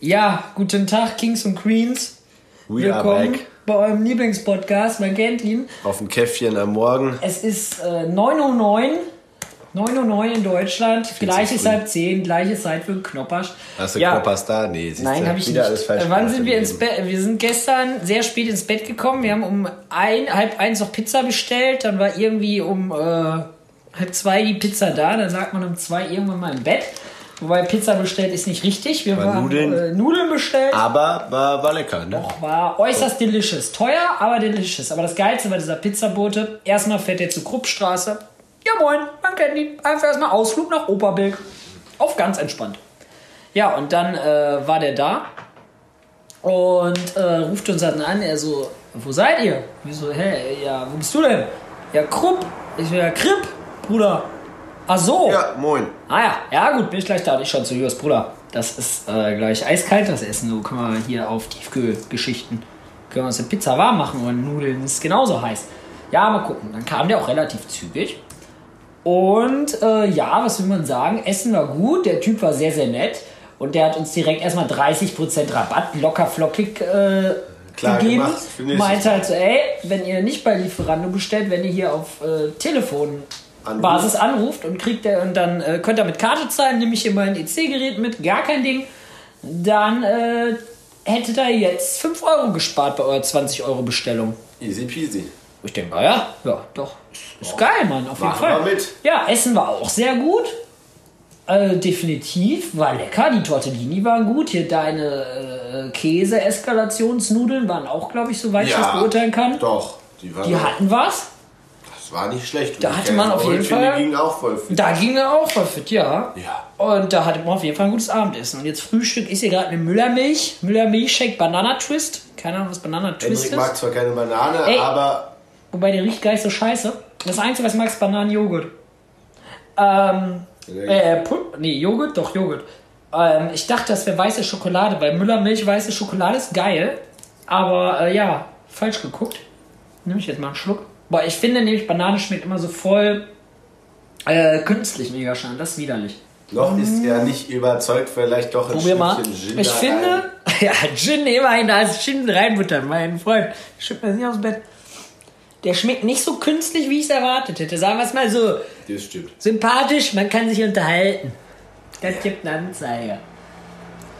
Ja, guten Tag, Kings und Queens. We are Willkommen bei eurem Lieblingspodcast. Man kennt ihn. Auf dem Käffchen am Morgen. Es ist äh, 9.09 Uhr. 9.09 Uhr in Deutschland. Gleiches früh. halb 10, gleiche Zeit für Knoppersch. Hast du ja, Knoppers da? Nee, siehst Nein, du, habe ich wieder nicht. alles falsch Äh, Wann sind wir ins. Bett? Wir sind gestern sehr spät ins Bett gekommen. Wir haben um ein, halb eins noch Pizza bestellt. Dann war irgendwie um äh, halb zwei die Pizza da. Dann lag man um zwei irgendwann mal im Bett. Wobei Pizza bestellt ist nicht richtig. Wir haben Nudeln? Äh, Nudeln bestellt. Aber war, war lecker, ne? War äußerst delicious. Teuer, aber delicious. Aber das Geilste war dieser Pizzabote. Erstmal fährt er zur Kruppstraße. Ja moin, man kennt ihn. Einfach erstmal Ausflug nach Oberbilk. Auf ganz entspannt. Ja, und dann äh, war der da und äh, ruft uns dann an. Er so, wo seid ihr? Wir so, hä, ja, wo bist du denn? Ja, Krupp. Ich so, ja, Kripp, Bruder. Ach so. Ja, moin. Ah ja, ja gut, bin ich gleich da. Ich schon zu Jos Bruder. Das ist äh, gleich eiskalt, das Essen. So können wir hier auf Tiefkühlgeschichten. Können wir uns eine Pizza warm machen und Nudeln ist genauso heiß. Ja, mal gucken. Dann kam der auch relativ zügig. Und äh, ja, was will man sagen? Essen war gut, der Typ war sehr, sehr nett. Und der hat uns direkt erstmal 30% Rabatt locker flockig äh, Klar gegeben. gemacht. Meinte halt so, ey, wenn ihr nicht bei Lieferando bestellt, wenn ihr hier auf äh, Telefonbasis anruft und kriegt der und dann äh, könnt ihr mit Karte zahlen, nehme ich hier mein EC-Gerät mit, gar kein Ding. Dann äh, hättet ihr jetzt 5 Euro gespart bei eurer 20 Euro Bestellung. Easy peasy. Ich denke, na ja, ja, doch. Ist geil, Mann, auf jeden Machen Fall. wir mit. Ja, Essen war auch sehr gut. Äh, definitiv, war lecker. Die Tortellini waren gut. Hier deine äh, Käse-Eskalationsnudeln waren auch, glaube ich, soweit ich das beurteilen kann. Doch. Die, waren Die hatten was. Das war nicht schlecht. Da hatte man auf jeden Fall- gingen auch voll fit. Da ging er auch voll fit, ja. Ja. Und da hatte man auf jeden Fall ein gutes Abendessen. Und jetzt Frühstück ist hier gerade eine Müllermilch. Müllermilchshake Banana Twist. Keine Ahnung, was Banana Twist Hendrik ist. mag zwar keine Banane, Ey. aber Wobei der riecht gar nicht so scheiße. Das Einzige, was ich mag, ist Bananenjoghurt. Ähm, äh, Pu- nee, Joghurt? Doch, Joghurt. Ähm, ich dachte, das wäre weiße Schokolade, weil Müllermilch weiße Schokolade ist geil. Aber äh, ja, falsch geguckt. Nehme ich jetzt mal einen Schluck. Boah, ich finde nämlich, Banane schmeckt immer so voll äh, künstlich mega schön. Das ist widerlich. noch ist er nicht überzeugt, vielleicht doch ein Probier mal. Gin Ich finde, ja, Gin immerhin, da ist Gin reinbuttern, mein Freund. Schüttet mir das nicht aus dem Bett. Der schmeckt nicht so künstlich, wie ich es erwartet hätte. Sagen wir es mal so. Das stimmt. Sympathisch, man kann sich unterhalten. Das gibt eine Anzeige.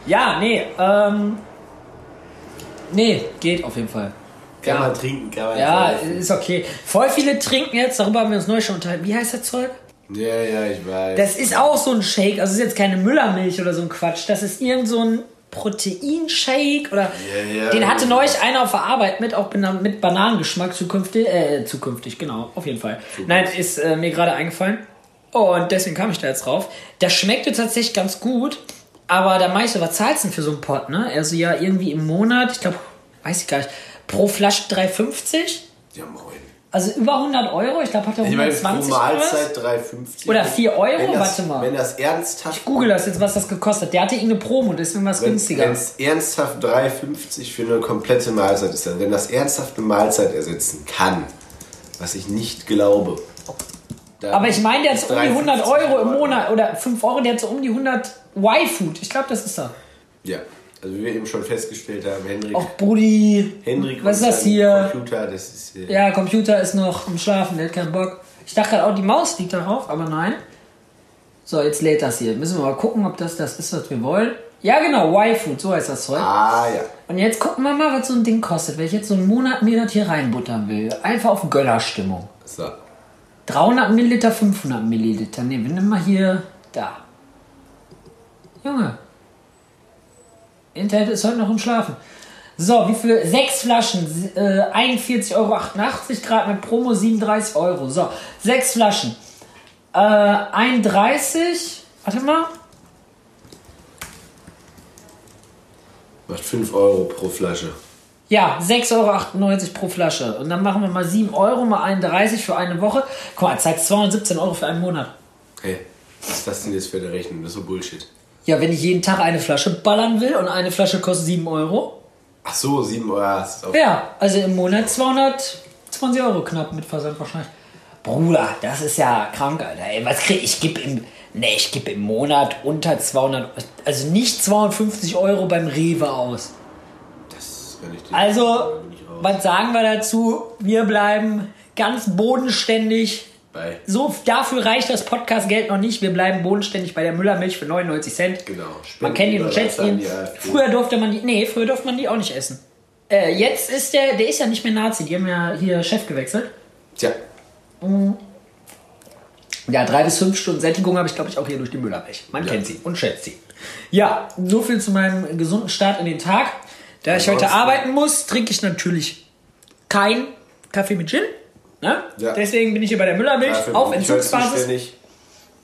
Ja, nee, ähm. Nee, geht auf jeden Fall. Kann Ja. man trinken, kann man Ja, ist okay. Voll viele trinken jetzt, darüber haben wir uns neu schon unterhalten. Wie heißt das Zeug? Ja, ja, ich weiß. Das ist auch so ein Shake, also es ist jetzt keine Müllermilch oder so ein Quatsch. Das ist irgend so ein Proteinshake oder Ja, ja. den hatte neulich einer auf der Arbeit mit auch mit Bananengeschmack zukünftig, äh, zukünftig, genau, auf jeden Fall. Nein, ist äh, mir gerade eingefallen und deswegen kam ich da jetzt drauf. Das schmeckte tatsächlich ganz gut, aber da meinte ich was zahlst du denn für so einen Pot, ne? Also ja, irgendwie im Monat, ich glaube, weiß ich gar nicht, pro Flasche 3,50? ja, moin. Also über 100 Euro, ich glaube, hat er Ich meine, pro 120 oder was? Mahlzeit 3,50. Oder 4 Euro? Wenn das, Warte mal. Wenn das ernsthaft... Google das jetzt, was das gekostet hat. Der hatte irgendeine Promo, deswegen war es Wenn günstiger. es ernsthaft 3,50 für eine komplette Mahlzeit ist, dann wenn das ernsthaft eine Mahlzeit ersetzen kann, was ich nicht glaube. Aber ich meine, der hat so um die 100 3,50 Euro im Euro. Monat oder 5 Euro, der hat so um die 100 Y-Food. Ich glaube, das ist er. Ja, also wie wir eben schon festgestellt haben, Hendrik, Och, Brudi. Hendrik was ist und das hier? Computer, das ist äh, Ja, Computer ist noch am Schlafen, der hat keinen Bock. Ich dachte gerade auch, die Maus liegt darauf, aber nein. So, jetzt lädt das hier. Müssen wir mal gucken, ob das das ist, was wir wollen. Ja, genau, Y-Food, so heißt das Zeug. Ah ja. Und jetzt gucken wir mal, was so ein Ding kostet, wenn ich jetzt so einen Monat mir das hier reinbuttern will. Einfach auf Gönnerstimmung. So. 300 Milliliter, 500 Milliliter. Ne, wir nehmen mal hier da. Junge. Internet ist heute noch im Schlafen. So, wie viele? Sechs Flaschen. Äh, 41,88 Euro. Grad mit Promo 37 Euro. So, sechs Flaschen. Äh, 31. Warte mal. Macht 5 Euro pro Flasche. Ja, 6,98 Euro pro Flasche. Und dann machen wir mal 7 Euro, mal 31 für eine Woche. Guck mal, zahlt 217 Euro für einen Monat. Hey, was ist das denn jetzt für eine Rechnung? Das ist so Bullshit. Ja, wenn ich jeden Tag eine Flasche ballern will und eine Flasche kostet 7 Euro. Ach so, 7 Euro. Ja, Ja, also im Monat 220 Euro knapp mit Versand wahrscheinlich. Bruder, das ist ja krank, Alter. Ey, was krieg ich? geb im Nee, ich gebe im Monat unter 200, also nicht 250 Euro beim Rewe aus. Das kann ich dir Also, was sagen wir dazu? Wir bleiben ganz bodenständig. Bei. So, dafür reicht das Podcast-Geld noch nicht. Wir bleiben bodenständig bei der Müllermilch für 99 Cent. Genau. Man kennt ihn und schätzt ihn. Früher durfte man die, nee, früher durfte man die auch nicht essen. Äh, jetzt ist der, der ist ja nicht mehr Nazi. Die haben ja hier Chef gewechselt. Tja, Ja, drei bis fünf Stunden Sättigung habe ich, glaube ich, auch hier durch die Müllermilch. Man Ja. kennt sie und schätzt sie. Ja, so viel zu meinem gesunden Start in den Tag. Da ich heute arbeiten muss, trinke ich natürlich kein Kaffee mit Gin. Ne? Ja. Deswegen bin ich hier bei der Müllermilch dafür auf bin ich Entzugsbasis. zuständig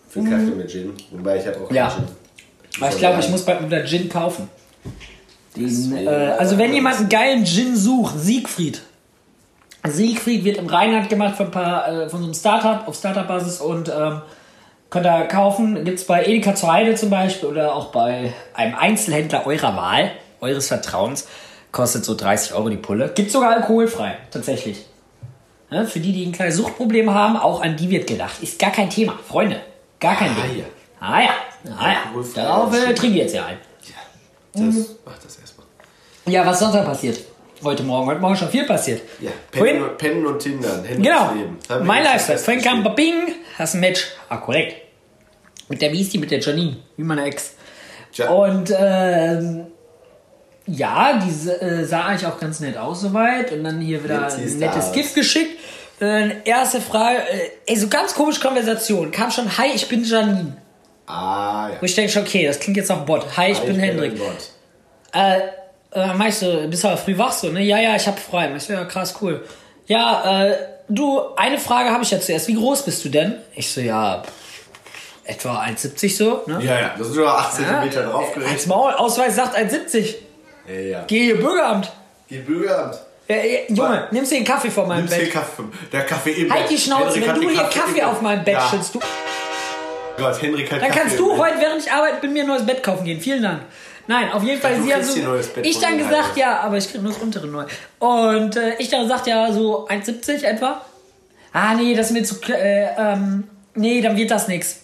Für Kaffee mit Gin. Wobei ich habe auch Ja. keinen Gin. Aber ich glaube, ich muss bald wieder Gin kaufen. Den, äh, also wenn jemand einen geilen Gin sucht, Siegfried. Siegfried wird im Rheinland gemacht von, ein paar, äh, von so einem Startup auf Startup-Basis und ähm, könnt ihr kaufen. Gibt es bei Edeka zur Heide zum Beispiel oder auch bei einem Einzelhändler eurer Wahl, eures Vertrauens. Kostet so 30 Euro die Pulle. Gibt sogar alkoholfrei, tatsächlich. Ne, für die, die ein kleines Suchtproblem haben, auch an die wird gedacht. Ist gar kein Thema, Freunde. Gar kein Ah, Ding. ja. Ah ja, ah ja. Darauf äh, ist- trinke ich jetzt ja ein. Ja, Mhm. das macht das erstmal. Ja, was sonst noch passiert? Heute Morgen. Heute Morgen schon viel passiert. Ja, Pennen, und, Pennen und Tindern. Henrys Genau. Wir Mein Lifestyle. Vorhin kam. Bing, hast ein Match. Ah, korrekt. Mit der Beastie, mit der Janine, wie meine Ex. Tja. Und ähm, ja, die äh, sah eigentlich auch ganz nett aus soweit. Und dann hier wieder ein du nettes. Gift geschickt. Äh, erste Frage, äh, ey, so ganz komische Konversation. Kam schon, hi, ich bin Janine. Ah, ja. Wo ich denke schon, okay, das klingt jetzt nach Bot. Hi, ich bin Hendrik. ein Bot. Äh, äh, meinst du, bist du aber früh wach so, ne? Ja, ja, ich hab frei. Ich so, ja, krass, cool. Ja, äh, du, eine Frage habe ich ja zuerst. Wie groß bist du denn? Ich so, ja, etwa 1,70 so, ne? Ja, ja, das sind nur 8 Ja, cm Als draufgerechnet. Maul, Ausweis sagt 1,70. Ja, ja. Geh hier Bürgeramt. Die Bürgeramt. Ja, ja, Junge, nimmst du den Kaffee vor meinem Nimmst den Bett? Kaffee. Der Kaffee im Halt Bett. die Schnauze, Henrik wenn du den hier Kaffee im auf meinem Bett ja. schützt, du, Gott, Henrik hat dann Kaffee kannst du heute, während ich arbeite, mit mir ein neues Bett kaufen gehen. Vielen Dank. Nein, auf jeden Fall, du sie hat kriegst so, hier neues Bett ich dann gesagt, Alter. ja, aber ich krieg nur das untere neu. Und äh, ich dann gesagt, ja, so 1,70 etwa. Ah, nee, das ist mir zu, äh, ähm, nee, dann wird das nix.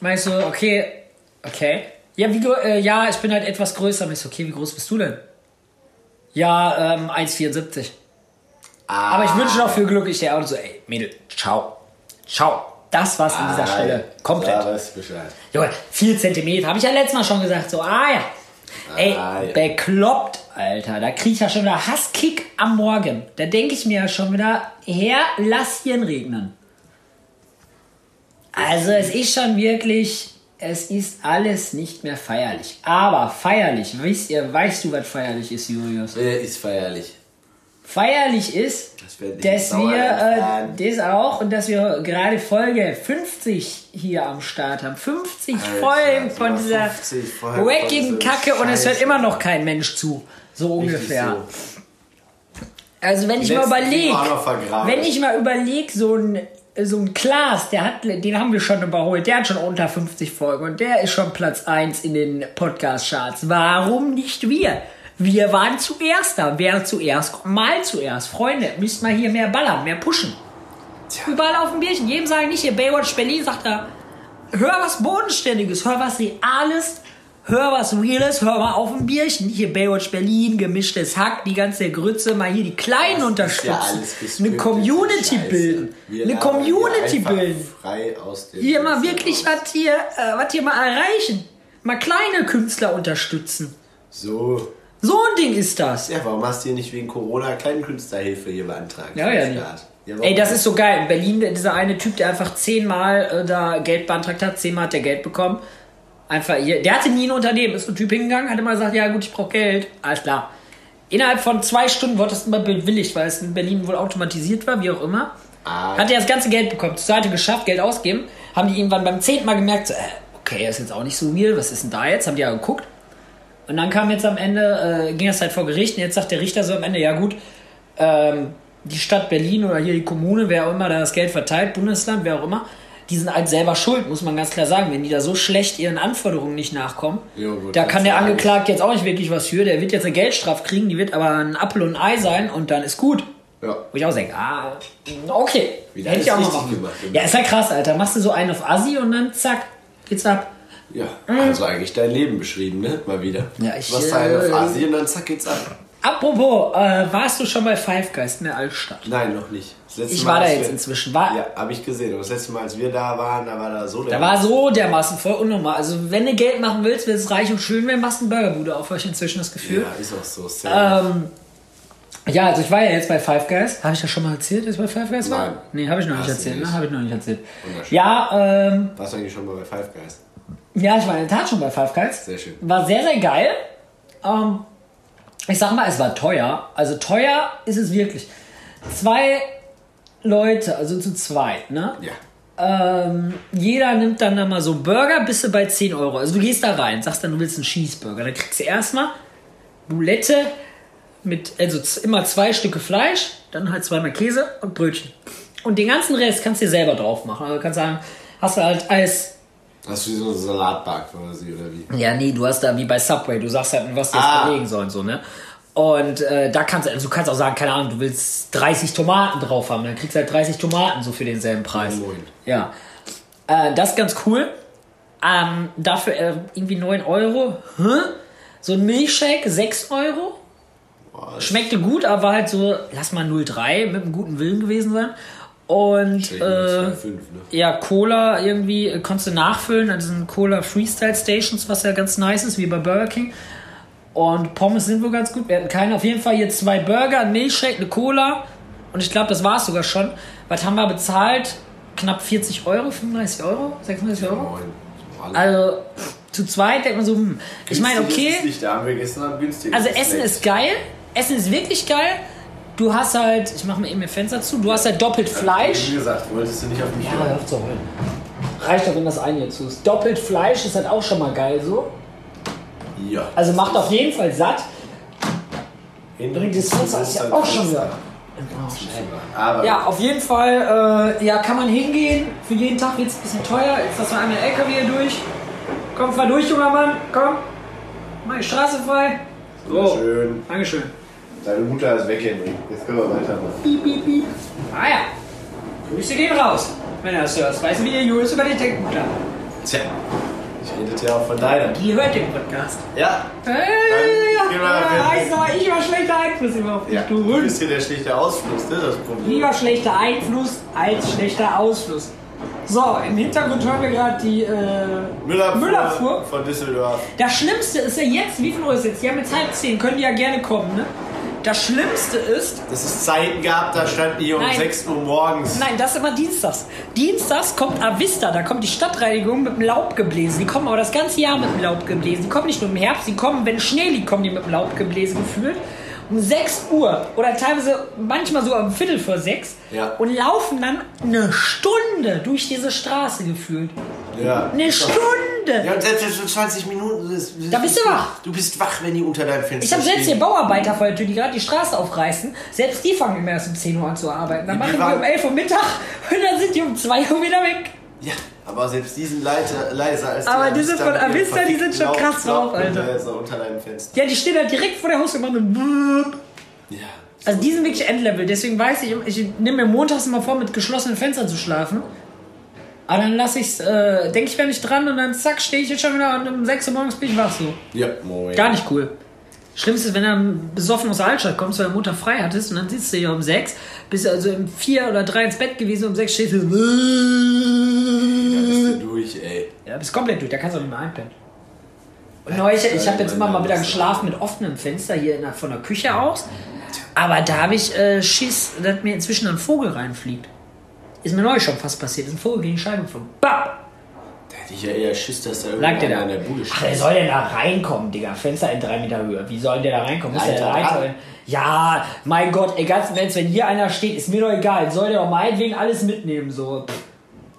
Meinst du, okay, okay. Ja, wie, äh, ja, ich bin halt etwas größer. Meinst du, okay, wie groß bist du denn? Ja, ähm, 1,74. Ah, Aber ich wünsche noch viel Glück. Ich der Auto so, ey, Mädel, ciao. Ciao. Das war's an dieser ah, Stelle. Komplett. Da weißt du Bescheid. Junge, 4 Zentimeter. Habe ich ja letztes Mal schon gesagt. So, ah ja. Ey, Ah, ja. bekloppt, Alter. Da krieg ich ja schon wieder Hasskick am Morgen. Da denke ich mir ja schon wieder, Herr, lass hier regnen. Also es ist schon wirklich, es ist alles nicht mehr feierlich. Aber feierlich, wisst ihr, weißt du, was feierlich ist, Julius? Wer ist feierlich? Feierlich ist, Dass wir äh, das auch und dass wir gerade Folge 50 hier am Start haben. 50 Alter, Folgen von dieser 50 Folgen von wackigen Kacke und es hört immer noch kein Mensch zu. So ungefähr. so. Also wenn ich Die mal letzten überlege, wenn ich mal überlege, so ein so ein Klaas, der hat, den haben wir schon überholt, der hat schon unter 50 Folgen und der ist schon Platz 1 in den Podcast-Charts. Warum nicht wir? Wir waren zuerst da. Wer zuerst kommt, mal zuerst. Freunde, müsst mal hier mehr ballern, mehr pushen. Überall auf dem Bierchen. Jedem sagen nicht hier Baywatch Berlin, sagt er, hör was Bodenständiges, hör was Reales, hör was Reales, hör mal auf dem Bierchen. Hier Baywatch Berlin, gemischtes Hack, die ganze Grütze, mal hier die Kleinen Das unterstützen. ja eine Community bilden. Eine Community bilden. Frei aus dem Hier mal wirklich was hier, äh, was hier mal erreichen. Mal kleine Künstler unterstützen. So. So ein Ding ist das. Ja, warum hast du hier nicht wegen Corona keine Künstlerhilfe hier beantragt? Ja, ja. Staat? Ja, Ey, das ist so geil. In Berlin, dieser eine Typ, der einfach zehnmal äh, da Geld beantragt hat, zehnmal hat der Geld bekommen. Einfach hier, der hatte nie ein Unternehmen, ist ein Typ hingegangen, hat immer gesagt, ja gut, ich brauche Geld. Alles klar. Innerhalb von zwei Stunden wurde das immer bewilligt, weil es in Berlin wohl automatisiert war, wie auch immer. Ah. Hat er das ganze Geld bekommen, zur Seite geschafft, Geld ausgeben. Haben die irgendwann beim zehnten Mal gemerkt, so, äh, okay, ist jetzt auch nicht so weird, was ist denn da jetzt? Haben die ja geguckt. Und dann kam jetzt am Ende, äh, ging das halt vor Gericht und jetzt sagt der Richter so am Ende, ja gut, ähm, die Stadt Berlin oder hier die Kommune, wer auch immer da das Geld verteilt, Bundesland, wer auch immer, die sind halt selber schuld, muss man ganz klar sagen. Wenn die da so schlecht ihren Anforderungen nicht nachkommen, Ja, gut, da kann der. Angeklagte jetzt auch nicht wirklich was für. Der wird jetzt eine Geldstrafe kriegen, die wird aber ein Apfel und ein Ei sein und dann ist gut. Ja. Wo ich auch denke, ah, okay. Wieder Hätte ich auch gemacht, Ja, ist ja krass, Alter. Machst du so einen auf Assi und dann zack. Geht's ab. Ja, also eigentlich dein Leben beschrieben, ne? Mal wieder. Ja, ich, Was äh, auf Asien, dann zack geht's ab. Apropos, äh, warst du schon bei Five Guys in der Altstadt? Nein, noch nicht. Ich Mal, war da jetzt wir- inzwischen. War, Ja, habe ich gesehen. Aber das letzte Mal, als wir da waren, da war da so der. Da war so dermaßen voll unnormal. Also, wenn du Geld machen willst, willst du reich und schön werden, machst du eine Burgerbude auf, ich inzwischen das Gefühl. ja, ist auch so. Ähm, ja, also ich war ja jetzt bei Five Guys. Habe ich das schon mal erzählt, dass ich bei Five Guys war? Nein. Nee, habe ich noch nicht erzählt. nicht. Ne? Habe ich noch nicht erzählt. Ja, ähm, Warst du eigentlich schon mal bei Five Guys? ja, ich war in der Tat schon bei Five Guys. Sehr schön. War sehr, sehr geil. Ähm, ich sag mal, es war teuer. Also teuer ist es wirklich. Zwei Leute, also zu zweit, ne? Ja. Ähm, jeder nimmt dann da mal so einen Burger, bist du bei 10 Euro. Also du gehst da rein, sagst dann, du willst einen Cheeseburger. Dann kriegst du erstmal Boulette mit, also immer zwei Stücke Fleisch, dann halt zweimal Käse und Brötchen. Und den ganzen Rest kannst du dir selber drauf machen. Also du kannst sagen, hast du halt Eis. Hast du so eine Salatbar quasi, oder wie? Ja, nee, du hast da wie bei Subway, du sagst halt, was du jetzt Ah. belegen sollen, so, ne? Und äh, da kannst du, also du kannst auch sagen, keine Ahnung, du willst 30 Tomaten drauf haben, dann kriegst du halt 30 Tomaten so für denselben Preis. Moin. Ja. Äh, das ist ganz cool. Ähm, dafür äh, irgendwie 9 Euro. Hä? So ein Milchshake 6 Euro. Boah, Schmeckte gut, aber war halt so, lass mal 0,3 mit einem guten Willen gewesen sein. Und äh, 2,5, ne? ja, Cola irgendwie äh, konntest du nachfüllen an diesen Cola Freestyle Stations, was ja ganz nice ist, wie bei Burger King. Und Pommes sind wohl ganz gut. Wir hatten keine. Auf jeden Fall hier zwei Burger, ein Milchshake, eine Cola. Und ich glaube, das war es sogar schon. Was haben wir bezahlt? Knapp 40 Euro, 35 Euro, 36 Euro. Alle. Also zu zweit denkt man so, hm. ich meine, okay. Nicht, da haben wir gestern Abend günstig. Also Essen ist geil. Essen ist wirklich geil. Du hast halt, ich mache mir eben ihr Fenster zu, du hast halt doppelt Fleisch. Wie gesagt, wolltest du nicht auf mich Ja, hören? hör auf zu heulen. Reicht doch, wenn das eine hier zu ist. Doppelt Fleisch ist halt auch schon mal geil so. Ja. Also macht auf jeden Fall satt. Hendrik das Fenster ist ja auch schon wieder. Aber Ja, auf jeden Fall, äh, ja, kann man hingehen. Für jeden Tag wird es ein bisschen teuer. Jetzt lassen wir einmal den LKW hier durch. Komm, fahr durch, junger Mann. Komm. Mach die Straße frei. So. schön. Dankeschön. Deine Mutter ist weg, Hendrik. Jetzt können wir weitermachen. Piep, piep, piep. Ah ja. Grüße gehen raus. Wenn er das hört. Weißt du, wie der Julius über die Deckmutter? Tja, ich redete ja auch von deiner. Die hört den Podcast. Ja. Hey, geh mal ja, aber, ich war schlechter Einfluss überhaupt nicht, Ja, du du Hund. bist hier der schlechte Ausfluss, ne? Das Problem. Lieber schlechter Einfluss als schlechter Ausfluss. So, im Hintergrund hören wir gerade die äh, Müllabfuhr, Müllabfuhr. von Düsseldorf. Das Schlimmste ist ja jetzt, wie viel Uhr ist jetzt? Haben jetzt halb zehn, können die ja gerne kommen, ne? Das Schlimmste ist, Dass es Zeiten gab, da standen die um Nein. 6 Uhr morgens. nein, das ist immer dienstags. Dienstags kommt Avista, da kommt die Stadtreinigung mit dem Laubgebläse. Die kommen aber das ganze Jahr mit dem Laubgebläse. Die kommen nicht nur im Herbst, die kommen, wenn Schnee liegt, kommen die mit dem Laubgebläse gefühlt. Um 6 Uhr oder teilweise manchmal sogar um Viertel vor sechs Ja. und laufen dann eine Stunde durch diese Straße gefühlt. Ja. Eine Stunde! Ja, und selbst so 20 Minuten. Das, Da bist du wach. Du bist wach, wenn die unter deinem Fenster Ich habe selbst hier. Bauarbeiter vor der Tür, die gerade die Straße aufreißen. Selbst die fangen immer erst um 10 Uhr an zu arbeiten. Dann Die machen die um 11 Uhr Mittag und dann sind die um 2 Uhr wieder weg. Ja, aber selbst die sind leiter, leiser als Aber die diese von Avista, die sind schon verfickten krass drauf, Alter. Laubgebläse unter deinem Fenster. Ja, die stehen da direkt vor der Haustür und machen. Ja. Also die sind wirklich Endlevel. Deswegen weiß ich, ich nehme mir montags immer vor, mit geschlossenen Fenstern zu schlafen. Aber dann lasse ich's, äh, denke ich, wenn ich dran und dann zack, stehe ich jetzt schon wieder und um 6 Uhr morgens bin ich wach so. Ja, moin. Gar nicht cool. Schlimmste ist, wenn du besoffen aus der Altstadt kommst, weil du Mutter frei hattest und dann sitzt du hier um sechs, bist also um vier oder drei ins Bett gewesen, um sechs stehst du. Da bist du durch, ey. Ja, bist komplett durch, da kannst du auch nicht mehr einpennen. Und neulich, ich habe jetzt immer mal wieder geschlafen mit offenem Fenster hier der, von der Küche aus. Aber da habe ich äh, Schiss, dass mir inzwischen ein Vogel reinfliegt. Ist mir neulich schon fast passiert. Ist ein Vogel gegen die Scheibe geflogen. Bap! Da hätte ich ja eher Schiss, dass da der irgendeiner da? an der Bude Ach, steht. wer soll denn da reinkommen, Digga? Fenster in drei Meter Höhe. Wie soll der da reinkommen? Muss der da rein? Ja, mein Gott, ey, ganz im Ernst, wenn hier einer steht, ist mir doch egal. Soll der doch meinetwegen alles mitnehmen, so.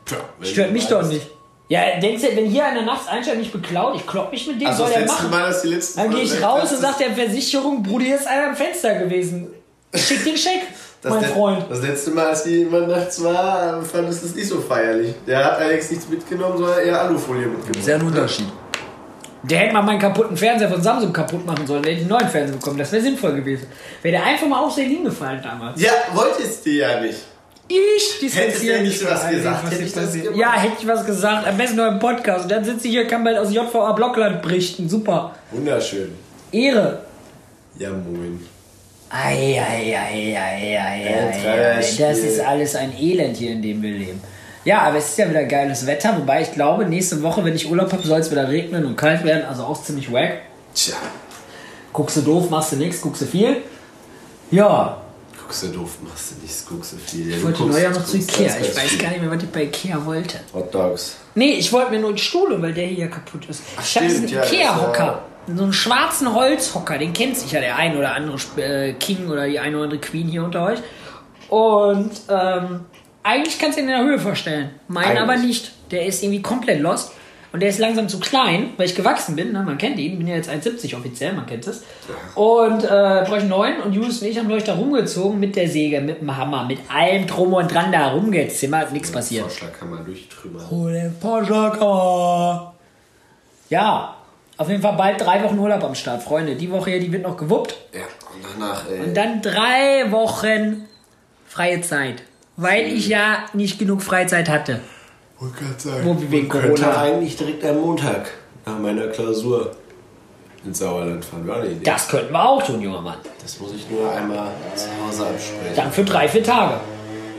Tja, Stört mich doch nicht. Ja, denkst du, wenn hier einer nachts einsteigt, mich beklaut, ich klopp mich mit dem, Also soll das der machen. Mal, Dann gehe ich raus und sag der Versicherung, Brudi, hier ist einer am Fenster gewesen. Schick den Scheck, das mein Freund. Das letzte Mal, als die jemand nachts war, fand es das nicht so feierlich. Der hat allerdings nichts mitgenommen, sondern eher Alufolie mitgenommen. ein Unterschied. Der hätte mal meinen kaputten Fernseher von Samsung kaputt machen sollen, der hätte einen neuen Fernseher bekommen. Das wäre sinnvoll gewesen. Wäre der einfach mal aus der Linie gefallen damals. Ja, wolltest du ja nicht. Ich distanziere Hättest du mich nicht was gesagt, was hätte ich das gemacht. Ja, hätte ich was gesagt. Am besten nur im Podcast. Und dann sitze ich hier, kann bald aus JVA Blockland berichten. Super. Wunderschön. Ehre. Ja, moin. Ei, ei, ei, ei, ei, ei. Das ist alles ein Elend hier, in dem wir leben. Ja, aber es ist ja wieder geiles Wetter. Wobei ich glaube, nächste Woche, wenn ich Urlaub habe, soll es wieder regnen und kalt werden. Also auch ziemlich wack. Tja, Guckst du doof, machst du nichts, guckst du viel. Ja, guckst du doof, machst du nichts, guckst du viel. Ja, ich wollte neuer noch zu Ikea. Ich weiß viel. gar nicht mehr, was ich bei Ikea wollte. Hot Dogs. Nee, ich wollte mir nur einen Stuhl, weil der hier kaputt ist. Ach, ich stimmt, ja, das ist Ikea-Hocker. So einen schwarzen Holzhocker, den kennt sicher der ein oder andere äh, King oder die eine oder andere Queen hier unter euch. Und ähm, eigentlich kannst du ihn in der Höhe vorstellen. Meinen aber nicht. Der ist irgendwie komplett lost. Und der ist langsam zu klein, weil ich gewachsen bin. Ne? Man kennt ihn. bin ja jetzt 1,70 offiziell, man kennt es. Und äh, brauche ich einen neuen. Und Julius und ich haben euch da rumgezogen mit der Säge, mit dem Hammer, mit allem drum und dran da rumgezimmert. Nichts passiert. Vorschlag kann man durchtrümmern. Oh, der Porsche Ja, auf jeden Fall bald drei Wochen Urlaub am Start, Freunde. Die Woche hier, die wird noch gewuppt. Ja, und danach, ey. Und dann drei Wochen freie Zeit. Weil ich ja nicht genug Freizeit hatte. Wollte gerade sagen. Wo wir wegen könnte Corona- eigentlich direkt am Montag nach meiner Klausur ins Sauerland fahren. Wäre eine Idee. Das könnten wir auch tun, junger Mann. Das muss ich nur einmal zu Hause absprechen. Dann für drei, vier Tage.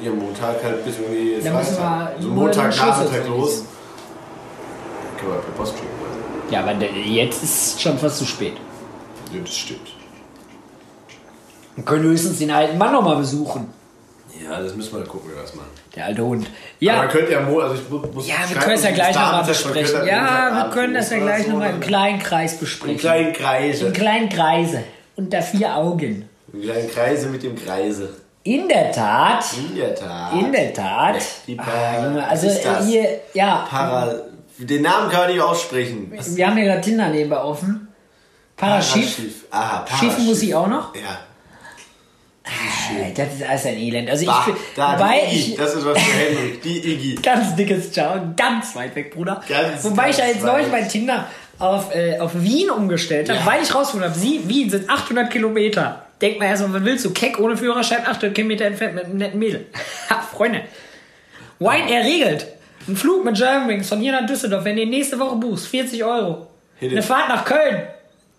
Hier Montag halt bis irgendwie Dann müssen wir Freitag. So nur den Schlüssel Montagnachmittag los. Können wir per Post schicken. Ja, aber jetzt ist schon fast zu spät. Ja, das stimmt. Wir können höchstens den alten Mann noch mal besuchen. Ja, das müssen wir gucken, wie wir das machen. Der alte Hund. Aber Ja, man könnte ja, also ich mu- muss ja wir können es ja gleich nochmal besprechen. Ja, wir können das ja gleich nochmal im kleinen Kreis Im besprechen. kleinen Kreise. Im kleinen Kreise. Unter vier Augen. Im kleinen Kreise mit dem Kreise. In der Tat. In der Tat. In der Tat. Die Ah, Para- Junge, also hier, ja. Para. Den Namen kann man nicht aussprechen. Was? Wir haben hier gerade Tinder nebenbei offen. Paraschiff. Paraschiff. Aha, Schiffen Paraschiff. muss ich auch noch. Ja. Das ist alles ein Elend. Also ich Bah, bin, da, Iggy. ich Das ist was für Henrik. Die Iggy. ganz dickes Ciao, ganz weit weg, Bruder. Ganz, wobei ich ja ganz jetzt neulich mein Tinder auf, äh, auf Wien umgestellt habe, Ja. weil ich rausgefunden habe, sie, Wien sind 800 Kilometer. Denkt man erstmal, was willst du? Keck ohne Führerschein, 800 Kilometer entfernt mit einem netten Mädel. Ha, Freunde. Wine erregelt. Ein Flug mit Germanwings von hier nach Düsseldorf, wenn du nächste Woche buchst, 40 Euro. Hit it. Eine Fahrt nach Köln,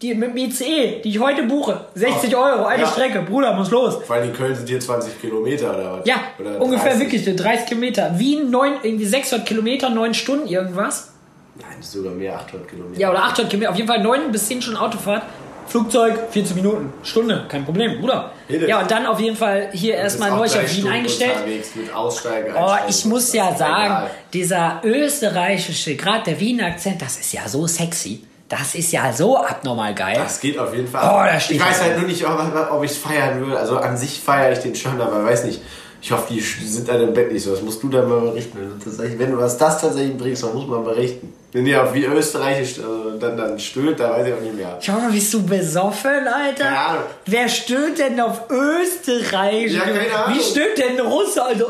die mit dem ICE, die ich heute buche, 60 Oh, Euro, eine ja. Strecke. Bruder, muss los. Vor allem in Köln sind hier 20 Kilometer oder was? Ja, oder ungefähr 30. wirklich 30 Kilometer. Wien, 9, irgendwie 600 Kilometer, 9 Stunden irgendwas. Nein, sogar mehr, 800 Kilometer. Ja, oder 800 Kilometer. Auf jeden Fall 9 bis 10 Stunden Autofahrt. Flugzeug, 14 Minuten, Stunde, kein Problem, Bruder. Bitte. Ja, und dann auf jeden Fall hier ist erstmal auch neu drei auf Wien eingestellt. Mit Aussteigen, Oh, ich muss ja sagen, egal. dieser österreichische, gerade der Wiener Akzent, das ist ja so sexy. Das ist ja so abnormal geil. Das geht auf jeden Fall. Oh, da steht ich weiß halt nur nicht, ob, ob ich es feiern würde. Also an sich feiere ich den schon, aber weiß nicht. Ich hoffe, die sind an dem Bett nicht so. Das musst du dann mal berichten. Wenn du, was das tatsächlich bringst, dann muss man berichten. Wenn ihr auf wie österreichisch äh, dann, dann stöhnt, da weiß ich auch nicht mehr. Schau mal, bist du besoffen, Alter? Keine Ahnung. Wer stöhnt denn auf Österreich? Ja, keine Ahnung. Wie stöhnt denn Russe, Alter?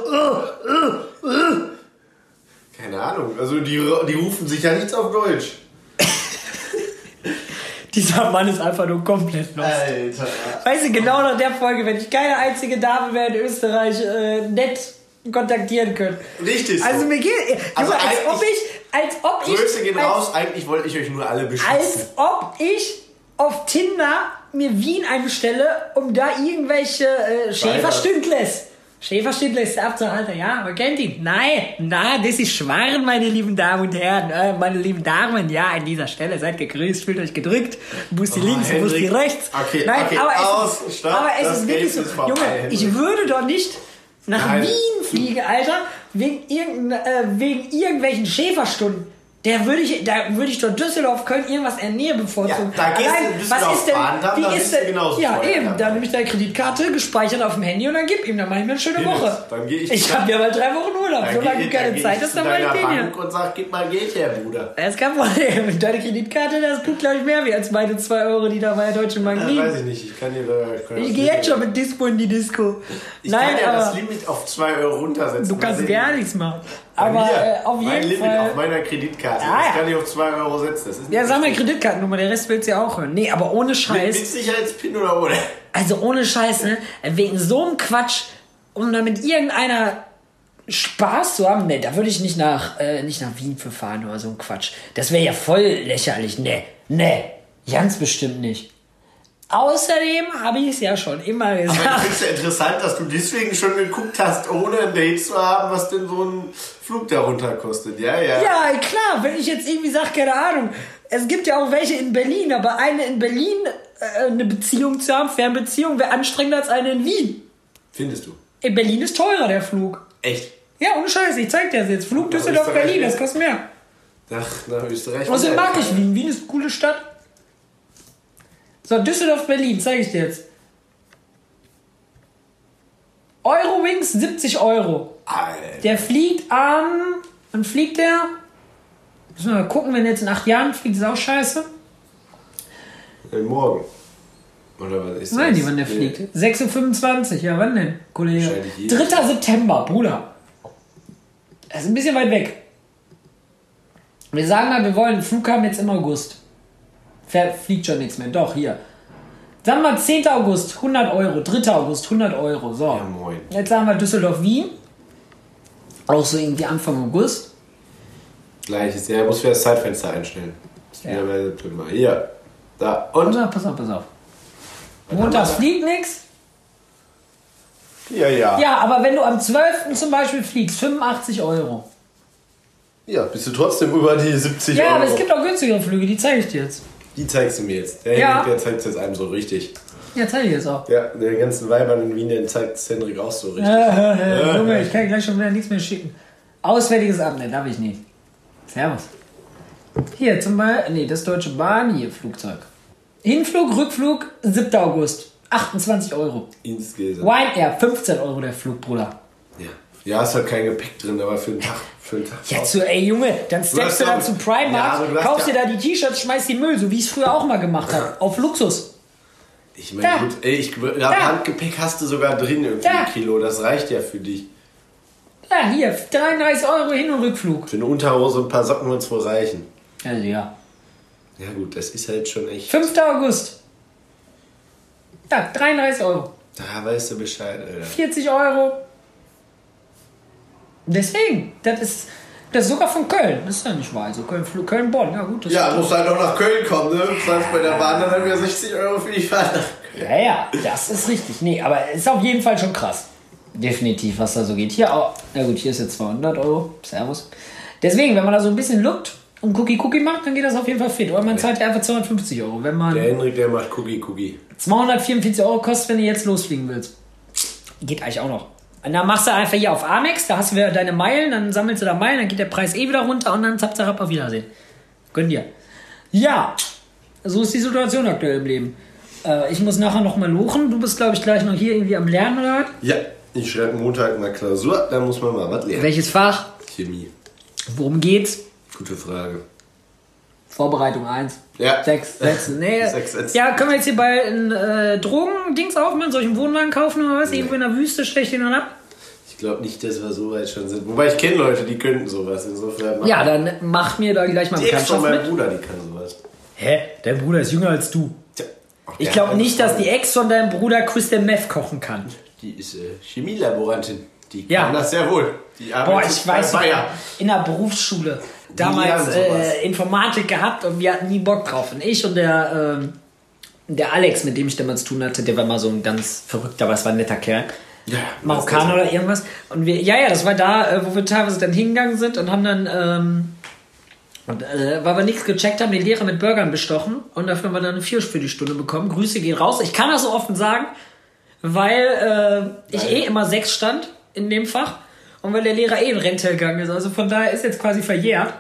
Uh, Keine Ahnung. Also die, die rufen sich ja nichts auf Deutsch. Dieser Mann ist einfach nur komplett los. Alter. Weißt du, genau nach der Folge, wenn ich keine einzige Dame mehr in Österreich äh, nett kontaktieren könnte. Richtig. So. Also mir geht, Also Junge, als ob ich, als ob ich, Grüße gehen als, raus. Eigentlich wollte ich euch nur alle beschützen. als ob ich auf Tinder mir Wien einbestelle, um da irgendwelche äh, Schäferstündles. Schäferstündles abzuhalten, Alter, ja, man kennt ihn. Nein, na, das ist Schmarrn, meine lieben Damen und Herren, äh, meine lieben Damen, ja, an dieser Stelle seid gegrüßt, fühlt euch gedrückt, Busti Oh, links, Busti Hendrik. rechts. Okay, Nein, okay, aber es aus, ist, stopp, aber es das ist wirklich so, ist vorbei, Junge, Hendrik. ich würde doch nicht nach Nein. Wien fliegen, Alter, wegen, irgendein, äh, wegen irgendwelchen Schäferstunden. Der würde ich, da würde ich doch Düsseldorf, Köln irgendwas in Nähe bevorzugen. Ja, da gehst du Allein, in Düsseldorf was ist denn, fahren, dann- wie dann ist du denn, genauso ja eben, ja. dann nehme ich deine Kreditkarte, gespeichert auf dem Handy und dann gib ihm, dann mache ich mir eine schöne Woche. es. Dann geh ich- ich habe ja mal drei Wochen Urlaub, Dann solange geh- du keine geh Zeit ich zu dann mache ich den hier. Bank und sag, gib mal Geld her, Bruder. Das ist kein Problem. Deine Kreditkarte, das tut, glaube ich, mehr wie als meine 2 Euro, die da bei der Deutschen Bank Ja, liegen. weiß ich nicht. Ich kann dir da. Ich, kann Ich gehe jetzt schon mit Dispo in die Disco. Ich Nein, kann ja das Limit auf 2 Euro runtersetzen. du kannst gar nichts machen. Aber äh, auf mein jeden Limit Fall. auf meiner Kreditkarte. Ah, das kann ich auf 2 Euro setzen. Das ist Ja, sag mal. Kreditkartennummer, der Rest willst du ja auch hören. Nee, aber ohne Mit, Scheiß. mit Sicherheitspin oder ohne? Also ohne Scheiß, ne? Wegen so einem Quatsch, um dann mit irgendeiner Spaß zu haben, ne, da würde ich nicht nach, äh, nicht nach Wien für fahren oder so ein Quatsch. Das wäre ja voll lächerlich. Ne, ne, ganz bestimmt nicht. Außerdem habe ich es ja schon immer Aber ich gesagt. finde es ja interessant, dass du deswegen schon geguckt hast, ohne ein Date zu haben, was denn so ein Flug darunter kostet. Ja, ja. Ja, klar, wenn ich jetzt irgendwie sage, keine Ahnung, es gibt ja auch welche in Berlin, aber eine in Berlin, äh, eine Beziehung zu haben, Fernbeziehung, wäre anstrengender als eine in Wien. Findest du? In Berlin ist teurer der Flug. Echt? Ja, ohne Scheiß, ich zeig dir das jetzt. Flug Düsseldorf, Berlin, das kostet mehr. Nach, nach Österreich. Außerdem Ja, mag ich. Wien. Wien ist eine coole Stadt. So, Düsseldorf, Berlin, zeige ich dir jetzt. Eurowings 70 Euro. Alter. Der fliegt am. Wann fliegt der? Müssen wir mal gucken, wenn er jetzt in acht Jahren fliegt, ist auch scheiße. Äh, Morgen. Oder was ist Nein, das? die, wann der Nee. fliegt. 6.25 Uhr, ja, wann denn, Kollege? Wahrscheinlich jeden 3. September, Bruder. Das ist ein bisschen weit weg. Wir sagen mal, wir wollen einen Flug haben jetzt im August. Fliegt schon nichts mehr. Doch, hier. Sagen wir 10. August, 100 Euro. 3. August, 100 Euro. So. Ja, moin. Jetzt sagen wir Düsseldorf-Wien. Auch so irgendwie Anfang August. Gleiches. Ja, muss für das Zeitfenster einstellen. Ja. Hier. Da. Und? Pass auf, pass auf, pass auf. Montags fliegt nichts. Ja, ja. Ja, aber wenn du am 12. zum Beispiel fliegst, 85 Euro. Ja, bist du trotzdem über die 70 Ja, Euro. aber es gibt auch günstigere Flüge, die zeige ich dir jetzt. Die zeigst du mir jetzt. Der Ja. Henrik, der zeigt es jetzt einem so richtig. Ja, zeige ich jetzt auch. Ja, den ganzen Weibern in Wien, den zeigt es Henrik auch so richtig. Äh, Junge, ich kann gleich schon wieder nichts mehr schicken. Auswärtiges Amt, ne, darf ich nicht. Servus. Hier, zum Beispiel, nee, das Deutsche Bahn, hier, Flugzeug. Hinflug, Rückflug, 7. August. 28 Euro. Insgesamt. Wine Air, 15 Euro der Flug, Bruder. Ja. Ja, ist halt kein Gepäck drin, aber für den Tag. Für den Tag Jetzt so, ey Junge, dann steppst du ja- da zu Ja, Primark, du hast kaufst ja- dir da die T-Shirts, schmeißt die Müll, so wie ich es früher auch mal gemacht habe. Auf Luxus. Ich meine, Da. gut, ey, ich, ja, Da. Handgepäck hast du sogar drin, irgendwie Da. ein Kilo. Das reicht ja für dich. Ja, hier, 33 Euro Hin- und Rückflug. Für eine Unterhose und ein paar Socken wird es wohl reichen. Also ja. Ja, gut, das ist halt schon echt. 5. August. Ja, 33 Euro. Da weißt du Bescheid, Alter. 40 Euro. Deswegen, das ist, das ist sogar von Köln. Das ist ja nicht wahr. Also Köln, Köln, Bonn. Ja, gut. Das Ja, ist musst halt auch nach Köln kommen, ne? Du zahlst bei der Bahn dann wieder 60 Euro für die Fahrt. ja, ja, das ist richtig. Nee, aber ist auf jeden Fall schon krass. Definitiv, was da so geht. Hier auch. Na gut, hier ist jetzt 200 Euro. Servus. Deswegen, wenn man da so ein bisschen lookt und Cookie-Cookie macht, dann geht das auf jeden Fall fit. Oder man zahlt ja einfach 250 Euro. Wenn man Der Henrik, der macht Cookie Cookie. 244 Euro kostet, wenn du jetzt losfliegen willst. Geht eigentlich auch noch. Und dann machst du einfach hier auf Amex, da hast du wieder deine Meilen, dann sammelst du da Meilen, dann geht der Preis eh wieder runter und dann zapp, zapp, auf Wiedersehen. Gönn dir. Ja, so ist die Situation aktuell im Leben. Äh, ich muss nachher noch mal luchen. Du bist, glaube ich, gleich noch hier irgendwie am Lernen oder was? Ja, ich schreibe Montag mal Klausur, da muss man mal was lernen. Welches Fach? Chemie. Worum geht's? Gute Frage. Vorbereitung 1. Ja. Sechs Sätze. Nee. Sechs Sätze. Ja, können wir jetzt hier bald ein äh, Drogen-Dings aufmachen? Soll ich einen Wohnwagen kaufen oder was? Irgendwo in der Wüste ich den dann ab? Ich glaube nicht, dass wir so weit schon sind. Wobei ich kenne Leute, die könnten sowas. Insofern Ja, dann mach mir da gleich mal Ex von Bekanntschaft meinem mit. Bruder, die kann sowas. Hä? Dein Bruder ist jünger als du. Tja, auch Ich glaube nicht, dass die. Ex von deinem Bruder Crystal Meth kochen kann. Die ist äh, Chemielaborantin. Die Ja. kann das sehr wohl. Die Boah, ich weiß noch, in der Berufsschule damals äh, Informatik gehabt und wir hatten nie Bock drauf. Und ich und der, ähm, der Alex, mit dem ich damals zu tun hatte, der war mal so ein ganz verrückter, aber es war ein netter Kerl. Ja, Marokkaner oder irgendwas. Und wir, ja, ja, das war da, äh, wo wir teilweise dann hingegangen sind und haben dann, ähm, und, äh, weil wir nichts gecheckt haben, den Lehrer mit Burgern bestochen und dafür haben wir dann eine 4 für die Stunde bekommen. Grüße gehen raus. Ich kann das so offen sagen, weil äh, ich eh immer sechs stand in dem Fach und weil der Lehrer eh in Rente gegangen ist. Also von daher ist jetzt quasi verjährt.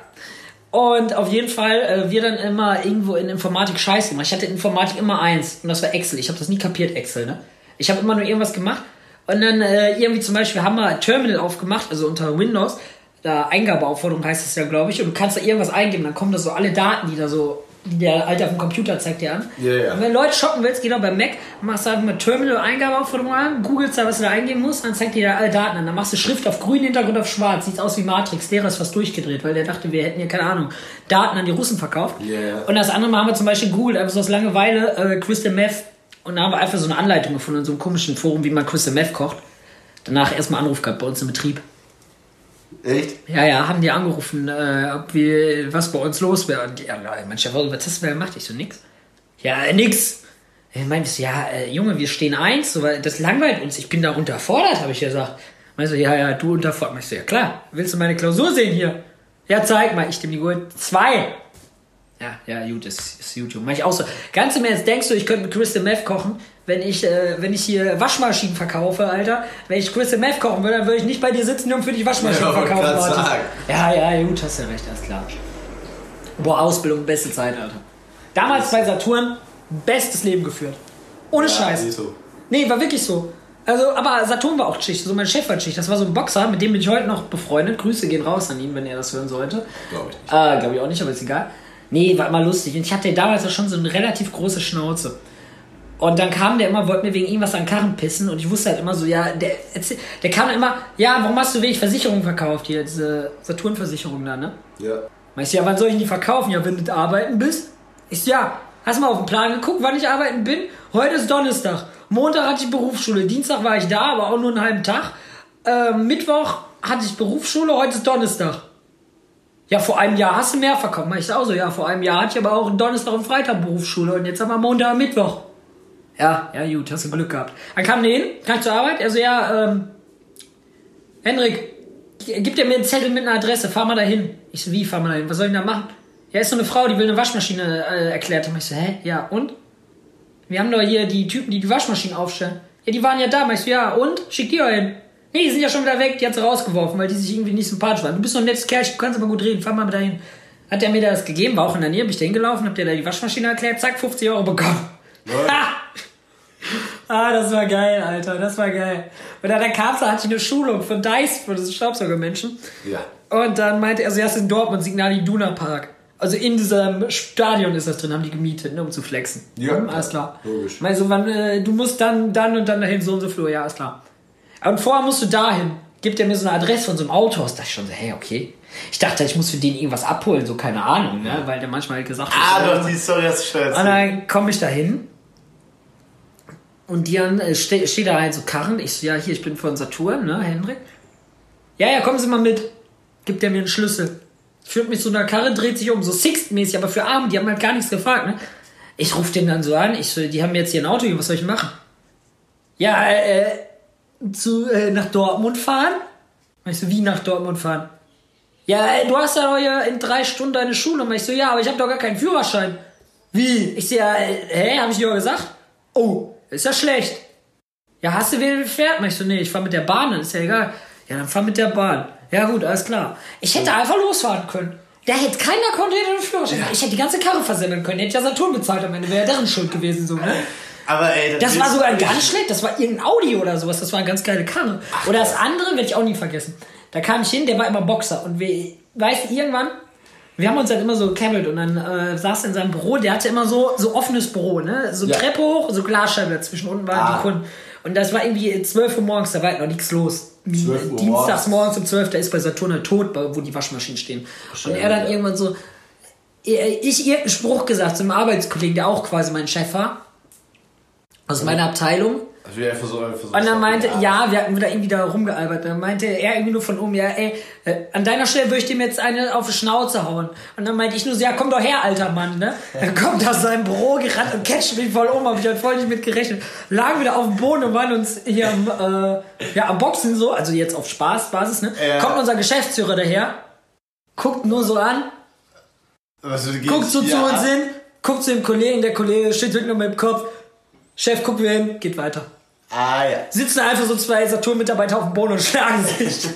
Und auf jeden Fall, äh, wir dann immer irgendwo in Informatik Scheiße gemacht. Ich hatte in Informatik immer eins und das war Excel. Ich habe das nie kapiert, Excel, ne? Ich habe immer nur irgendwas gemacht und dann äh, irgendwie zum Beispiel haben wir Terminal aufgemacht, also unter Windows, da Eingabeaufforderung heißt es ja, glaube ich, und du kannst da irgendwas eingeben, dann kommen da so alle Daten, die da so, der Alter auf dem Computer zeigt dir an. Ja, ja. Und wenn Leute shoppen willst, geh doch bei Mac, machst da einfach mal Terminal Eingabeaufforderung an, googelst da, was du da eingeben musst, dann zeigt dir da alle Daten an. Dann machst du Schrift auf grün, Hintergrund auf schwarz, sieht aus wie Matrix. Lehrer ist fast durchgedreht, weil der dachte, wir hätten hier, keine Ahnung, Daten an die Russen verkauft. Ja. Und das andere Mal haben wir zum Beispiel googelt, einfach so aus Langeweile, äh, Crystal Meth. Und da haben wir einfach so eine Anleitung gefunden in so einem komischen Forum, wie man Crystal Meth kocht. Danach erstmal Anruf gehabt bei uns im Betrieb. Echt? Ja, ja, haben die angerufen, äh, ob wir, was bei uns los wäre. Und die, ja, mein was hast du gemacht? Ich so, nix. Ja, äh, nix. Er meinte so, ja, äh, Junge, wir stehen eins, so, das langweilt uns. Ich bin da unterfordert, habe ich gesagt. Meinst du, ja, ja, du unterfordert. Ich so, ja klar, willst du meine Klausur sehen hier? Ja, zeig mal. Ich dem die Uhr. Zwei. Ja, ja, gut, ist, ist YouTube. Mach ich auch so. Ganz im Ernst, denkst du, ich könnte mit Crystal Meth kochen, wenn ich, äh, wenn ich hier Waschmaschinen verkaufe, Alter? Wenn ich Crystal Meth kochen würde, dann würde ich nicht bei dir sitzen und für dich Waschmaschinen Ja, verkaufen. sagen. Ja, ja, gut, hast ja recht, alles klar. Boah, Ausbildung, beste Zeit, Alter. Damals bei Saturn, bestes Leben geführt. Ohne Scheiß. nicht so. Nee, war wirklich so. Also, aber Saturn war auch Schicht, so mein Chef war Schicht. Das war so ein Boxer, mit dem bin ich heute noch befreundet. Grüße gehen raus an ihn, wenn er das hören sollte. Glaube ich nicht. Äh, glaube ich auch nicht, aber ist egal. Nee, war immer lustig. Und ich hatte damals ja schon so eine relativ große Schnauze. Und dann kam der immer, wollte mir wegen irgendwas an den Karren pissen und ich wusste halt immer so, ja, der, der kam immer, ja, warum hast du wenig Versicherungen verkauft hier, diese Saturn-Versicherung da, ne? Ja. Meinst du, ja, wann soll ich die verkaufen? Ja, wenn du arbeiten bist? Ich so, ja, hast mal auf den Plan geguckt, wann ich arbeiten bin? Heute ist Donnerstag. Montag hatte ich Berufsschule. Dienstag war ich da, aber auch nur einen halben Tag. Ähm, Mittwoch hatte ich Berufsschule, heute ist Donnerstag. Ja, vor einem Jahr hast du mehr verkauft. Mach ich auch so, ja, vor einem Jahr hatte ich aber auch Donnerstag und Freitag Berufsschule und jetzt haben wir Montag und Mittwoch. Ja, ja, gut, hast du Glück gehabt. Dann kam der hin, ich zur Arbeit? Er so, ja, ähm, Henrik, gib dir mir einen Zettel mit einer Adresse, fahr mal dahin. Ich so, wie, fahr mal dahin? Was soll ich denn da machen? Ja, ist so eine Frau, die will eine Waschmaschine äh, erklärt haben. Ich so, hä? Ja, und? Wir haben doch hier die Typen, die die Waschmaschinen aufstellen. Ja, die waren ja da. Ich so, ja, und? Schick die doch hin. Nee, die sind ja schon wieder weg. Die hat sie rausgeworfen, weil die sich irgendwie nicht sympathisch waren. Du bist doch ein nettes Kerl, du kannst aber gut reden. Fahr mal dahin. Hat der mir das gegeben, war auch in der Nähe, bin ich da hingelaufen, hab dir da die Waschmaschine erklärt, zack, 50 Euro bekommen. Ha! Ah, das war geil, Alter, das war geil. Und dann, kam sie, hatte ich eine Schulung von Dice, für das Staubsaugermenschen. Ja. Und dann meinte er, also erst in Dortmund, Signal Iduna Park. Also in diesem Stadion ist das drin, haben die gemietet, ne, um zu flexen. Ja, Hm, alles klar. logisch. Also, wann, äh, du musst dann, dann und dann dahin, so und so Flur, ja, ist klar. Und vorher musst du dahin. Gibt er mir so eine Adresse von so einem Autohaus. Da dachte ich schon so, hey, okay. Ich dachte, ich muss für den irgendwas abholen, so keine Ahnung, ne? Weil der manchmal halt gesagt Ah, hat, doch, die Story hast du schon und erzählt. dann komme ich da hin und die dann äh, ste steht da halt so Karren. Ich so, ja, hier, ich bin von Saturn, ne, Hendrik? Ja, ja, kommen Sie mal mit. Gibt er mir einen Schlüssel. Führt mich zu einer Karre, dreht sich um, so Sixt-mäßig, aber für Arme, die haben halt gar nichts gefragt, ne? Ich rufe den dann so an, ich so, die haben jetzt hier ein Auto, was soll ich machen? Ja, äh, zu, äh, nach Dortmund fahren? Ich so, wie nach Dortmund fahren? Ja, ey, du hast ja doch in drei Stunden deine Schule. Ich so, ja, aber ich habe doch gar keinen Führerschein. Wie? Ich so, ja, äh, hä, hab ich dir doch gesagt? Oh, ist ja schlecht. Ja, hast du wen fährt? Ich so, nee, ich fahr mit der Bahn, dann ist ja egal. Ja, dann fahr mit der Bahn. Ja gut, alles klar. Ich hätte einfach losfahren können. Da hätte keiner konnte einen Führerschein. Ich hätte die ganze Karre versemmeln können. Hätte ja Saturn bezahlt am Ende. Wäre ja deren Schuld gewesen, so, ne? Aber ey, Das ist- war sogar ganz schlecht. Das war irgendein Audi oder sowas. Das war eine ganz geile Karre. oder das andere werde ich auch nie vergessen. Da kam ich hin, der war immer Boxer. Und weißt du, irgendwann, wir haben uns halt immer so gecabbelt und dann äh, saß er in seinem Büro. Der hatte immer so, so offenes Büro, ne? So Ja. Treppe hoch, so Glasscheibe dazwischen. Unten waren Ah. die Kunden. Und das war irgendwie 12 Uhr morgens, da war halt noch nichts los. 12 Uhr Dienstags morgens um 12, da ist bei Saturn halt tot, wo die Waschmaschinen stehen. Und er dann ja. irgendwann so, ich irgendeinen Spruch gesagt zu einem Arbeitskollegen, der auch quasi mein Chef war, aus meiner Abteilung. Also so, einfach so Und dann meinte, ja, wir hatten wieder irgendwie da rumgealbert. Dann meinte er irgendwie nur von oben, ja, ey, äh, an deiner Stelle würde ich dem jetzt eine auf die Schnauze hauen. Und dann meinte ich nur so, ja, komm doch her, alter Mann, ne? Dann kommt aus seinem Büro gerannt und catcht mich voll um, hab ich halt voll nicht mit gerechnet. Lagen wieder auf dem Boden und waren uns hier am, äh, ja, am Boxen so, also jetzt auf Spaßbasis, ne? Ja. Kommt unser Geschäftsführer daher, guckt nur so an, Also, guckt so zu uns hin, guckt zu dem Kollegen, der Kollege schüttelt nur mit dem Kopf. Chef, guck wir hin, geht weiter. Ah, ja. Sitzen einfach so zwei Saturn-Mitarbeiter auf dem Boden und schlagen sich.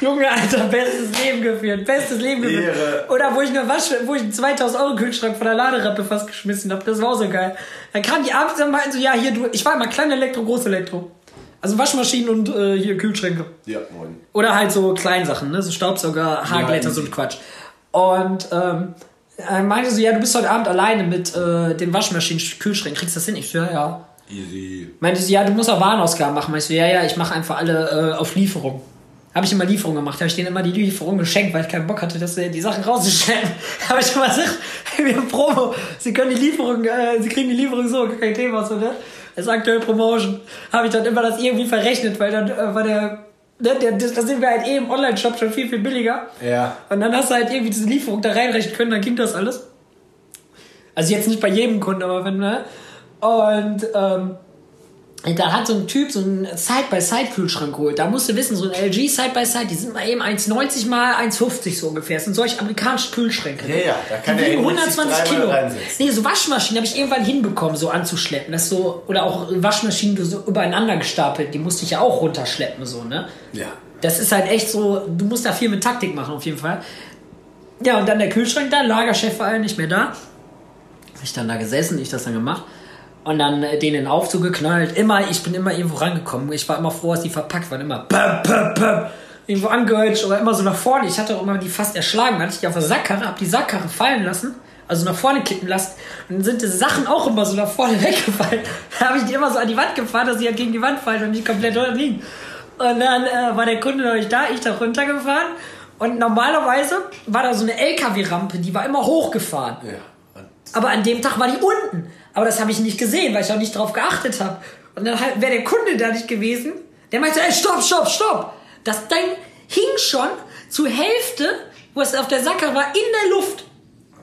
Junge, Alter, bestes Leben geführt, bestes Leben geführt. Ehre. Oder wo ich eine Wasche, wo ich einen 2000 Euro Kühlschrank von der Laderappe fast geschmissen habe, das war auch so geil. Dann kamen die abends und meinten so, ja, hier, du, ich war immer klein Elektro, groß Elektro. Also Waschmaschinen und äh, hier Kühlschränke. Ja, moin. Oder halt so Kleinsachen, ne? So Staubsauger, Haarglätter, so ein Quatsch. Und ähm, er meinte so, ja, du bist heute Abend alleine mit äh, den Waschmaschinen, Kühlschränken, kriegst du das hin? Ich so, ja, ja. Easy. Meinte sie, ja, du musst auch Warenausgaben machen. Ich so, ja, ja, ich mache einfach alle äh, auf Lieferung. Habe ich immer Lieferung gemacht. Habe ich denen immer die Lieferung geschenkt, weil ich keinen Bock hatte, dass sie die Sachen rauszustellen. Habe ich immer gesagt, wir haben Promo. Sie können die Lieferung, äh, sie kriegen die Lieferung so, kein Thema, so, ne? Das ist aktuell Promotion. Habe ich dann immer das irgendwie verrechnet, weil dann äh, war der Ne, der- das, das sind wir halt eh im Online-Shop schon viel, viel billiger. Ja. Und dann hast du halt irgendwie diese Lieferung da reinrechnen können, dann ging das alles. Also jetzt nicht bei jedem Kunden, aber wenn, ne? Und ähm, da hat so ein Typ so einen Side-by-Side-Kühlschrank geholt. Da musst du wissen, so ein LG Side-by-Side, die sind mal eben 1,90 mal 1,50 so ungefähr. Das sind solche amerikanischen Kühlschränke. Ja, ja, da kann die der wiegen eben richtig 120 dreimal Kilo. Nee, so Waschmaschinen habe ich irgendwann hinbekommen, so anzuschleppen. Das so, oder auch Waschmaschinen so übereinander gestapelt, die musste ich ja auch runterschleppen, so, ne? Ja. Das ist halt echt so, du musst da viel mit Taktik machen, auf jeden Fall. Ja, und dann der Kühlschrank da, Lagerchef war ja nicht mehr da. Hab ich dann da gesessen, ich das dann gemacht. Und dann äh, den in den Aufzug geknallt. Immer, ich bin immer irgendwo rangekommen. Ich war immer froh, dass die verpackt waren. Immer pöp, pöp, pöp, irgendwo angehört oder immer so nach vorne. Ich hatte auch immer die fast erschlagen. Dann hatte ich die auf der Sackkarre, hab die Sackkarre fallen lassen. Also nach vorne kippen lassen. Und dann sind die Sachen auch immer so nach vorne weggefallen. Da habe ich die immer so an die Wand gefahren, dass sie halt gegen die Wand fallen und nicht komplett liegen. Und dann äh, war der Kunde noch nicht da, ich da runtergefahren. Und normalerweise war da so eine LKW-Rampe, die war immer hochgefahren. Ja. Aber an dem Tag war die unten. Aber das habe ich nicht gesehen, weil ich auch nicht drauf geachtet habe. Und dann halt, wäre der Kunde da nicht gewesen. Der meinte, ey, stopp, stopp, stopp. Das Ding hing schon zur Hälfte, wo es auf der Sackkarre war, in der Luft.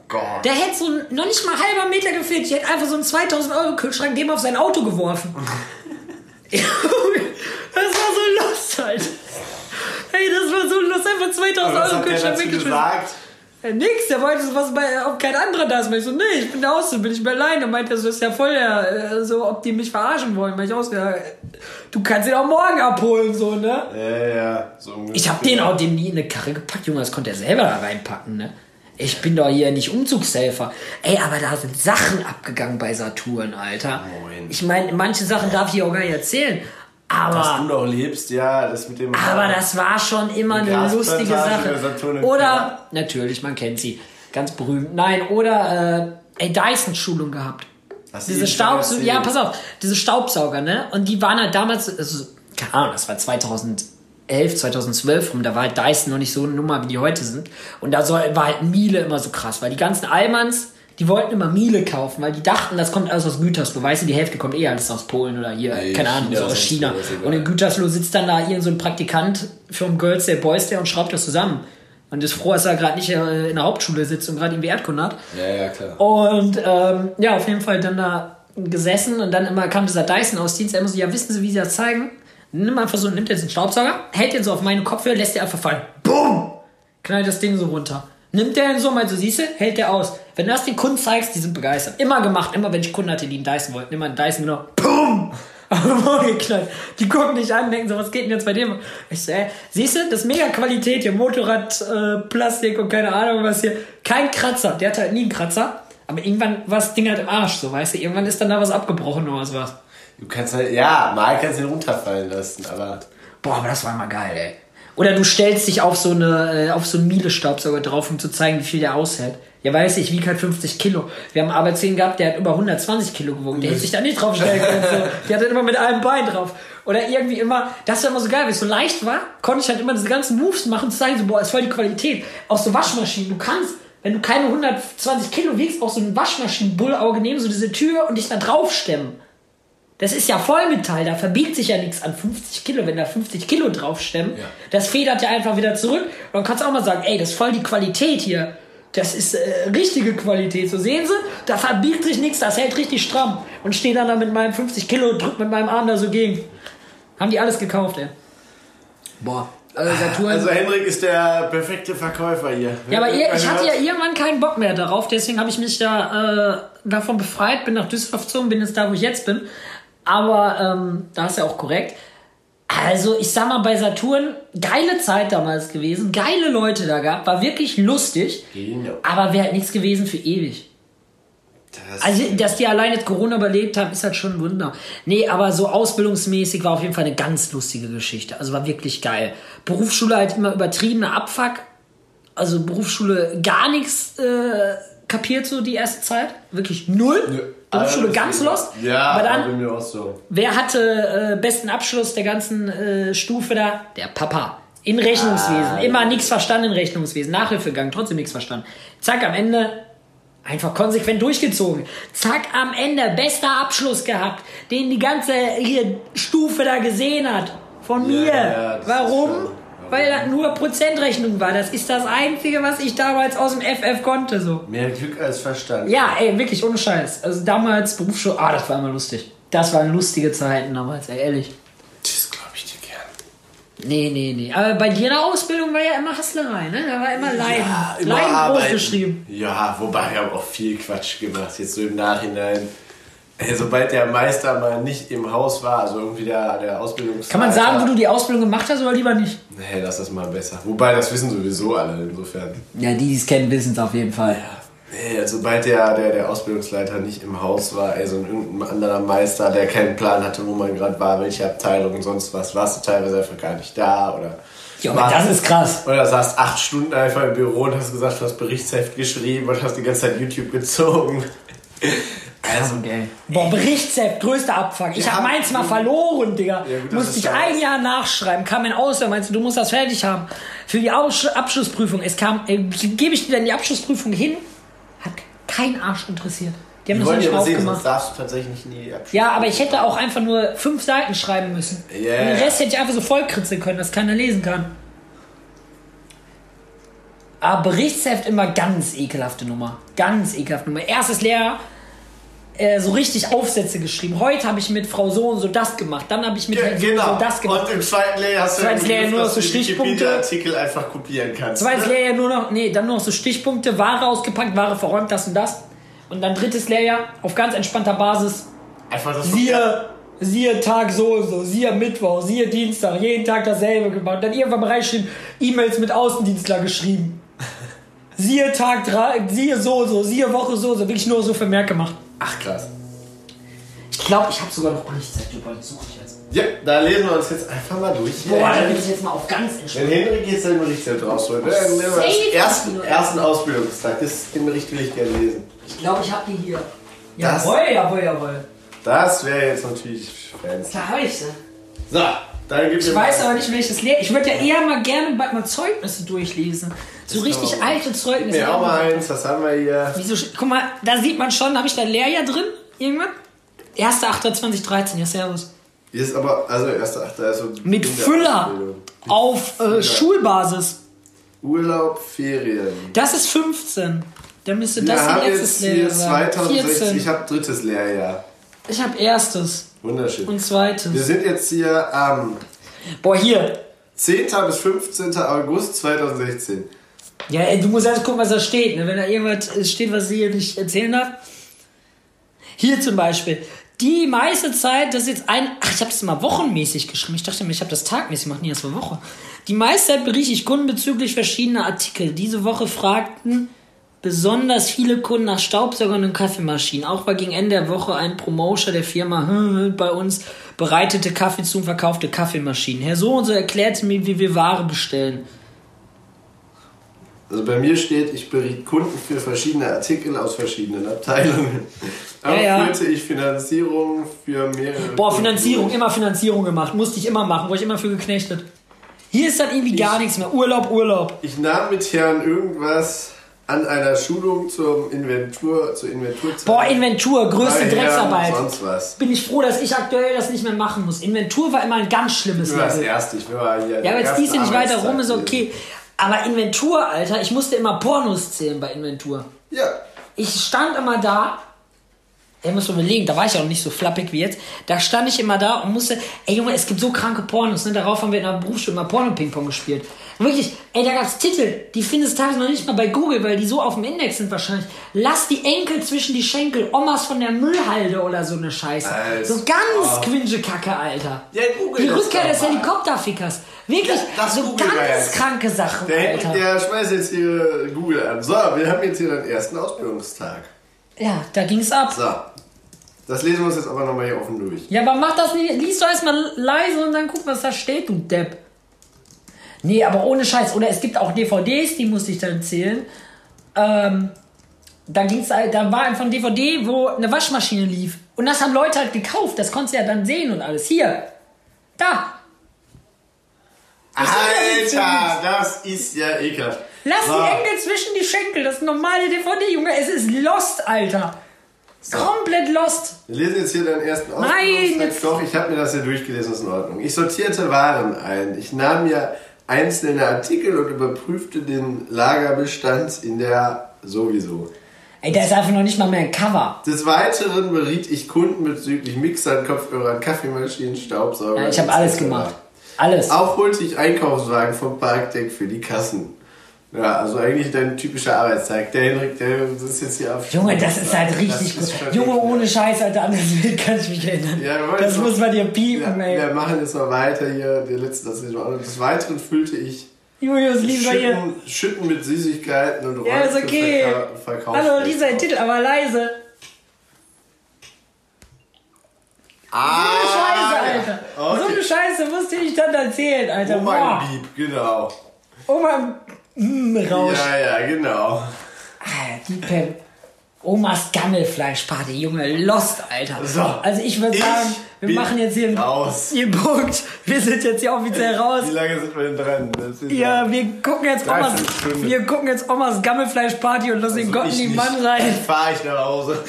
Gott. Der hätte so noch nicht mal halber Meter gefehlt. Ich hätte einfach so einen 2000 Euro Kühlschrank dem auf sein Auto geworfen. das war so lust halt. Hey, das war so lust. Einfach 2000 Aber was Euro Kühlschrank weggeschmissen. gesagt? Ja, nix, der wollte so was bei, ob kein anderer da ist. Weil ich so, nee, ich bin der Auszubildende, ich bin alleine. Meint er so, ist ja voll der, äh, so, ob die mich verarschen wollen. Weil ich aus, ja, du kannst ihn auch morgen abholen, so, ne? Ja, ja. So. Ich hab den auch dem nie in eine Karre gepackt, Junge, das konnte er selber da reinpacken, ne? Ich bin doch hier nicht Umzugshelfer. Ey, aber da sind Sachen abgegangen bei Saturn, Alter. Moin. Ich meine, manche Sachen darf ich auch gar nicht erzählen. Dass Aber, du noch lebst, ja, das mit dem. aber das war schon immer eine lustige Sache. Oder, Keller. natürlich, man kennt sie. Ganz berühmt. Nein, oder, äh, ey, Dyson-Schulung gehabt. Hast Diese Staubsauger, ja, pass auf, diese Staubsauger, ne? Und die waren halt damals, also, keine Ahnung, das war 2011, 2012 rum, da war halt Dyson noch nicht so eine Nummer, wie die heute sind. Und da soll, war halt Miele immer so krass, weil die ganzen Allmanns, die wollten immer Miele kaufen, weil die dachten, das kommt alles aus Gütersloh. Weißt du, die Hälfte kommt eh alles aus Polen oder hier, Nee, keine Ahnung, China, so aus China. Und in Gütersloh sitzt dann da irgend so ein Praktikant vom Girls Day Boys Day und schraubt das zusammen. Und ist froh, dass er gerade nicht äh, in der Hauptschule sitzt und gerade irgendwie Erdkunde hat. Ja, ja, klar. Und ähm, ja, auf jeden Fall dann da gesessen und dann immer kam dieser Dyson-Ausdienst. Er immer so, ja, wissen Sie, wie Sie das zeigen? Nimm einfach so, nimmt jetzt einen Staubsauger, hält den so auf meine Kopfhörer, lässt den einfach fallen. Boom! Knallt das Ding so runter. Nimmt der den so, mal so siehst du, hält der aus. Wenn du das den Kunden zeigst, die sind begeistert. Immer gemacht, immer wenn ich Kunden hatte, die einen Dyson wollten, immer einen Dyson genau. Boom! Aber geknallt. Die gucken dich an, denken so, was geht denn jetzt bei dem? Ich so, ey, siehst du, das ist mega Qualität hier, Motorrad, äh, Plastik und keine Ahnung was hier. Kein Kratzer, der hatte halt nie einen Kratzer. Aber irgendwann war das Ding halt im Arsch, so, weißt du, irgendwann ist dann da was abgebrochen oder sowas. Du kannst halt, ja, mal kannst du ihn runterfallen lassen, aber. Boah, aber das war mal geil, ey. Oder du stellst dich auf so eine, äh, auf so einen Miele-Staubsauger drauf, um zu zeigen, wie viel der aushält. Ja, weiß ich, wiegt halt 50 Kilo. Wir haben einen Arbeitskollegen gehabt, der hat über 120 Kilo gewogen. Der hätte sich da nicht draufstellen können. So. Der hatte immer mit einem Bein drauf. Oder irgendwie immer, das war immer so geil, weil es so leicht war, konnte ich halt immer diese ganzen Moves machen, zu zeigen, so, boah, ist voll die Qualität. Auch so Waschmaschinen, du kannst, wenn du keine 120 Kilo wiegst, auch so ein Waschmaschinen-Bullauge nehmen, so diese Tür und dich da draufstemmen. Das ist ja Vollmetall, da verbiegt sich ja nichts an 50 Kilo, wenn da 50 Kilo draufstemmen. Ja. Das federt ja einfach wieder zurück. Und dann kannst du auch mal sagen, ey, das ist voll die Qualität hier. Das ist äh, richtige Qualität. So sehen Sie, da verbiegt sich nichts, das hält richtig stramm. Und stehe dann da mit meinem 50 Kilo, drück mit meinem Arm da so gegen. Haben die alles gekauft, ey. Boah. Also, Saturn. Also Hendrik ist der perfekte Verkäufer hier. Ja, aber ihr, ich hatte ja irgendwann keinen Bock mehr darauf, deswegen habe ich mich da äh, davon befreit, bin nach Düsseldorf gezogen, bin jetzt da, wo ich jetzt bin. Aber ähm, da ist ja auch korrekt. Also, ich sag mal, bei Saturn, geile Zeit damals gewesen, geile Leute da gab, war wirklich lustig, Genau. aber wäre halt nichts gewesen für ewig. Das- Also, dass die allein jetzt Corona überlebt haben, ist halt schon ein Wunder. Nee, aber so ausbildungsmäßig war auf jeden Fall eine ganz lustige Geschichte. Also war wirklich geil. Berufsschule halt immer übertriebener Abfuck. Also Berufsschule gar nichts äh, kapiert so die erste Zeit. Wirklich null. Berufsschule Also, ganz lost. Ja, aber dann, mir auch so. wer hatte äh, besten Abschluss der ganzen äh, Stufe da? Der Papa. In Rechnungswesen. Ah, Immer nichts verstanden in Rechnungswesen. Nachhilfe gegangen, trotzdem nichts verstanden. Zack, am Ende einfach konsequent durchgezogen. Zack, am Ende bester Abschluss gehabt, den die ganze hier Stufe da gesehen hat. Von Ja, mir. ja, Warum? Weil das nur Prozentrechnung war. Das ist das Einzige, was ich damals aus dem FF konnte. So. Mehr Glück als Verstand. Ja, ey, wirklich ohne Scheiß. Also damals Berufsschule, ah, das war immer lustig. Das waren lustige Zeiten damals, ey, ehrlich. Das glaube ich dir gern. Nee, nee, nee. Aber bei dir in der Ausbildung war ja immer Hasslerei, ne? Da war immer Leiden. Ja, immer Leiden arbeiten. großgeschrieben. Ja, wobei ich habe auch viel Quatsch gemacht, jetzt so im Nachhinein. Sobald der Meister mal nicht im Haus war, also irgendwie der, der Ausbildungsleiter... Kann man sagen, wo du die Ausbildung gemacht hast oder lieber nicht? Nee, lass das mal besser. Wobei, das wissen sowieso alle, insofern. Ja, die, die es kennen, wissen es auf jeden Fall. Nee, also sobald der, der, der Ausbildungsleiter nicht im Haus war, ey, so ein irgendein anderer Meister, der keinen Plan hatte, wo man gerade war, welche Abteilung und sonst was, warst du teilweise einfach gar nicht da oder... Ja, aber das ist krass. Oder saßt acht Stunden einfach im Büro und hast gesagt, du hast Berichtsheft geschrieben und hast die ganze Zeit YouTube gezogen. Also, Boah, Berichtsheft, größter Abfuck. Ich Ja. hab meins mal verloren, Digga. Ja, gut, Musste ich ein. Jahr nachschreiben. Kam ein Auswahl, meinst du, du musst das fertig haben. Für die Aus Abschlussprüfung. Es kam, äh, gebe ich dir dann die Abschlussprüfung hin? Hat kein Arsch interessiert. Die haben die das nicht aber sehen, sonst aufgemacht. darfst du tatsächlich nicht in die Abschluss. Ja, aber ich hätte auch einfach nur fünf Seiten schreiben müssen. Ja. Und den Rest hätte ich einfach so vollkritzeln können, dass keiner lesen kann. Aber Berichtsheft immer ganz ekelhafte Nummer. Ganz ekelhafte Nummer. Erstes Lehrjahr äh, so richtig Aufsätze geschrieben. Heute habe ich mit Frau so und so das gemacht. Dann habe ich mit Herrn so und Genau. so das gemacht. Und im zweiten Lehrjahr hast du Zweites Lehrjahr Begriff, nur noch so du Stichpunkte. Wikipedia-Artikel einfach kopieren kannst. Zweites ne? Lehrjahr nur noch, nee, dann nur noch so Stichpunkte, Ware ausgepackt, Ware verräumt, das und das. Und dann drittes Lehrjahr auf ganz entspannter Basis. Einfach das Siehe, siehe Tag so und so, siehe Mittwoch, siehe Dienstag, jeden Tag dasselbe gemacht. Dann irgendwann reingeschrieben, E-Mails mit Außendienstler geschrieben. Siehe Tag 3, siehe so und so, siehe Woche so und so. Wirklich nur so Vermerk gemacht. Ach krass. Ich glaube, ich habe sogar noch über die suche ich jetzt. Ja, da lesen wir uns jetzt einfach mal durch. Boah, da bin ich jetzt mal auf ganz entspannt. Wenn Henrik jetzt den Bericht rausholt, ne? dann nehmen wir das Safe. ersten, ersten Ausbildungstag. Das, den Bericht will ich gerne lesen. Ich glaube, ich habe die hier. Das- Jawohl, jawohl, jawohl. Das wäre jetzt natürlich fancy. Klar habe ich sie. So, dann gibt Ich weiß aber nicht, welches Lehr. Ich würde ja eher mal gerne bald mal Zeugnisse durchlesen. So richtig man alte Zeugnisse. Ja, auch mal eins, was haben wir hier? Wieso? Guck mal, da sieht man schon, habe ich da Lehrjahr drin? Irgendwann? 1.8.2013, ja, servus. Hier ist aber, also erster Achter, also Mit Füller auf äh, Schulbasis. Urlaub, Ferien. Das ist 15. Dann müsste Wir das jetzt erstes hier Lehrjahr sein. 2016, 14. ich habe drittes Lehrjahr. Ich habe erstes Wunderschön. und Wir zweites. sind jetzt hier am Boah, hier. 10. bis 15. August 2016. Ja, ey, du musst erst gucken, was da steht. Ne? Wenn da irgendwas äh, steht, was ich hier nicht erzählen darf. Hier zum Beispiel. Die meiste Zeit, das ist jetzt ein. Ach, ich habe das mal wochenmäßig geschrieben. Ich dachte mir, ich habe das tagmäßig gemacht. Nee, das war Woche. Die meiste Zeit berichte ich Kunden bezüglich verschiedener Artikel. Diese Woche fragten besonders viele Kunden nach Staubsaugern und Kaffeemaschinen. Auch war gegen Ende der Woche ein Promoter der Firma bei uns bereitete Kaffee zu und verkaufte Kaffeemaschinen. Herr so und so erklärte mir, wie wir Ware bestellen. Also bei mir steht, ich beriet Kunden für verschiedene Artikel aus verschiedenen Abteilungen. Auch Ja, ja. führte ich Finanzierung für mehrere. Boah, Kunden Finanzierung, durch. immer Finanzierung gemacht. Musste ich immer machen, wurde ich immer für geknechtet. Hier ist dann irgendwie gar nichts mehr. Urlaub, Urlaub. Ich nahm mit Herrn irgendwas an einer Schulung zum Inventur, zur Inventurzeit. Boah, Inventur, größte Drecksarbeit. Sonst was. Bin ich froh, dass ich aktuell das nicht mehr machen muss. Inventur war immer ein ganz schlimmes Ich war das Level. erste, ich war hier. Ja, aber jetzt dies nicht weiter rum, ist okay. Aber Inventur, Alter, ich musste immer Pornos zählen bei Inventur. Ja, Ich stand immer da. Ey, muss man überlegen, da war ich auch nicht so flappig wie jetzt. Da stand ich immer da und musste, ey Junge, es gibt so kranke Pornos, ne? Darauf haben wir in der Berufsschule mal Porno-Ping-Pong gespielt. Wirklich, ey, da gab's Titel, die findest du teilweise noch nicht mal bei Google, weil die so auf dem Index sind wahrscheinlich. Lass die Enkel zwischen die Schenkel, Omas von der Müllhalde oder so eine Scheiße. Alter. So ganz quinge Kacke, Alter. Ja, google Die Rückkehr des. Helikopterfickers. Wirklich, Ja, das so googeln wir ganz jetzt. kranke Sachen, der, Alter. der schmeißt jetzt hier Google an. So, wir haben jetzt hier den ersten Ausbildungstag. Ja, da ging's ab. So, das lesen wir uns jetzt aber nochmal hier offen durch. Ja, aber mach das nicht. Lies doch erstmal leise und dann guck, was da steht, du Depp. Nee, aber ohne Scheiß. Oder es gibt auch DVDs, die musste ich dann zählen. Ähm, da ging's, da war einfach ein DVD, wo eine Waschmaschine lief. Und das haben Leute halt gekauft. Das konntest du ja dann sehen und alles. Hier. Da. Alter, das ist ja ekelhaft. Lass So. die Enkel zwischen die Schenkel. Das ist normale DVD, Junge. Es ist Lost, Alter. Komplett lost. Wir lesen jetzt hier deinen ersten Nein, Ausbildungstext. jetzt- Doch, ich habe mir das ja durchgelesen, ist in Ordnung. Ich sortierte Waren ein. Ich nahm mir einzelne Artikel und überprüfte den Lagerbestand in der sowieso. Ey, da ist einfach noch nicht mal mehr ein Cover. Des Weiteren beriet ich Kunden bezüglich Mixern, Kopfhörern, Kaffeemaschinen, Staubsauger. Ja, ich habe alles gemacht. Alles. Auch holte ich Einkaufswagen vom Parkdeck für die Kassen. Ja, also eigentlich dein typischer Arbeitstag. Der Henrik, der ist jetzt hier auf. Junge, das ist halt richtig gut. Junge, ohne Scheiß, Alter, an das Bild kann ich mich erinnern. Ja, das muss man dir piepen, Ja, ey. wir machen jetzt mal weiter hier. Der letzte, das ist noch- Des Weiteren füllte ich Julius, lieber hier. Schütten, Schütten mit Süßigkeiten und Ja, ist okay. Verka- Verkaufs- Hallo, dieser Titel, aber leise. Ah, So eine Scheiße, Alter. Okay. So eine Scheiße musste ich dann erzählen, Alter. Oma Boah. im Beep, genau. Oma mm, Rausch. Ja, ja, genau. Ah, die Pep. Omas Gammelfleischparty, Junge, Lost, Alter. So. Also ich würde sagen, wir machen jetzt hier einen, raus. einen Punkt. Wir sind jetzt hier offiziell raus. Wie lange sind wir denn dran? Ja, wir gucken jetzt Omas, wir gucken jetzt Omas Gammelfleischparty und lassen den Gott in Also die. Mann rein. Fahr ich nach Hause.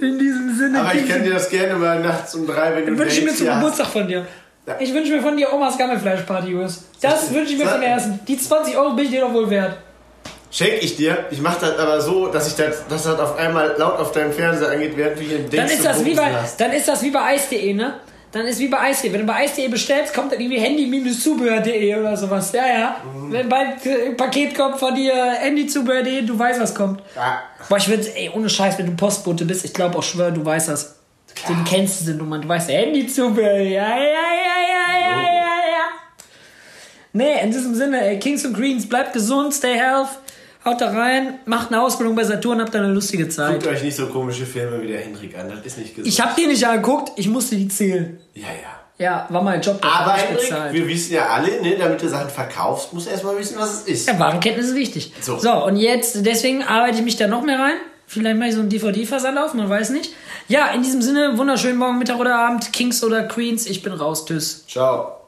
In diesem Sinne. Aber ich kann dir das gerne mal nachts um drei, wenn du wünsche ich mir zum hast. Geburtstag von dir. Ja. Ich wünsche mir von dir Omas Gammelfleischparty, Julius. Das wünsche ich mir von der ersten. Die 20 Euro bin ich dir doch wohl wert. Schenk ich dir. Ich mach das aber so, dass ich das, dass das auf einmal laut auf deinem Fernseher angeht, während du hier Dann denkst, ist, das wie bei, dann ist das wie bei Eis.de, ne? Dann ist wie bei Eis.de. Wenn du bei Eis.de bestellst, kommt dann irgendwie Handy-Zubehör.de oder sowas. Ja, ja. Mhm. Wenn bald äh, ein Paket kommt von dir, Handy-Zubehör.de, du weißt, was kommt. Ja. Boah, ich würde, ey, ohne Scheiß, wenn du Postbote bist, ich glaube auch schwör, du weißt das. Den kennst du, diese Nummern. Du weißt, Handy-Zubehör. Ja, ja, ja, ja, ja, ja, ja. Nee, in diesem Sinne, ey, Kings und Queens, bleibt gesund, stay health. Haut da rein, macht eine Ausbildung bei Saturn, habt da eine lustige Zeit. Guckt euch nicht so komische Filme wie der Henrik an, das ist nicht gesund. Ich hab die nicht angeguckt, ich musste die zählen. ja, ja. Ja, war mein Job. Aber Henrik, wir wissen ja alle, ne, damit du Sachen verkaufst, musst du erstmal wissen, was es ist. Ja, Warenkenntnis ist wichtig. So. So. und jetzt, deswegen arbeite ich mich da noch mehr rein. Vielleicht mache ich so einen DVD-Versand auf, man weiß nicht. Ja, in diesem Sinne, wunderschönen Morgen, Mittag oder Abend, Kings oder Queens. Ich bin raus, tschüss. Ciao.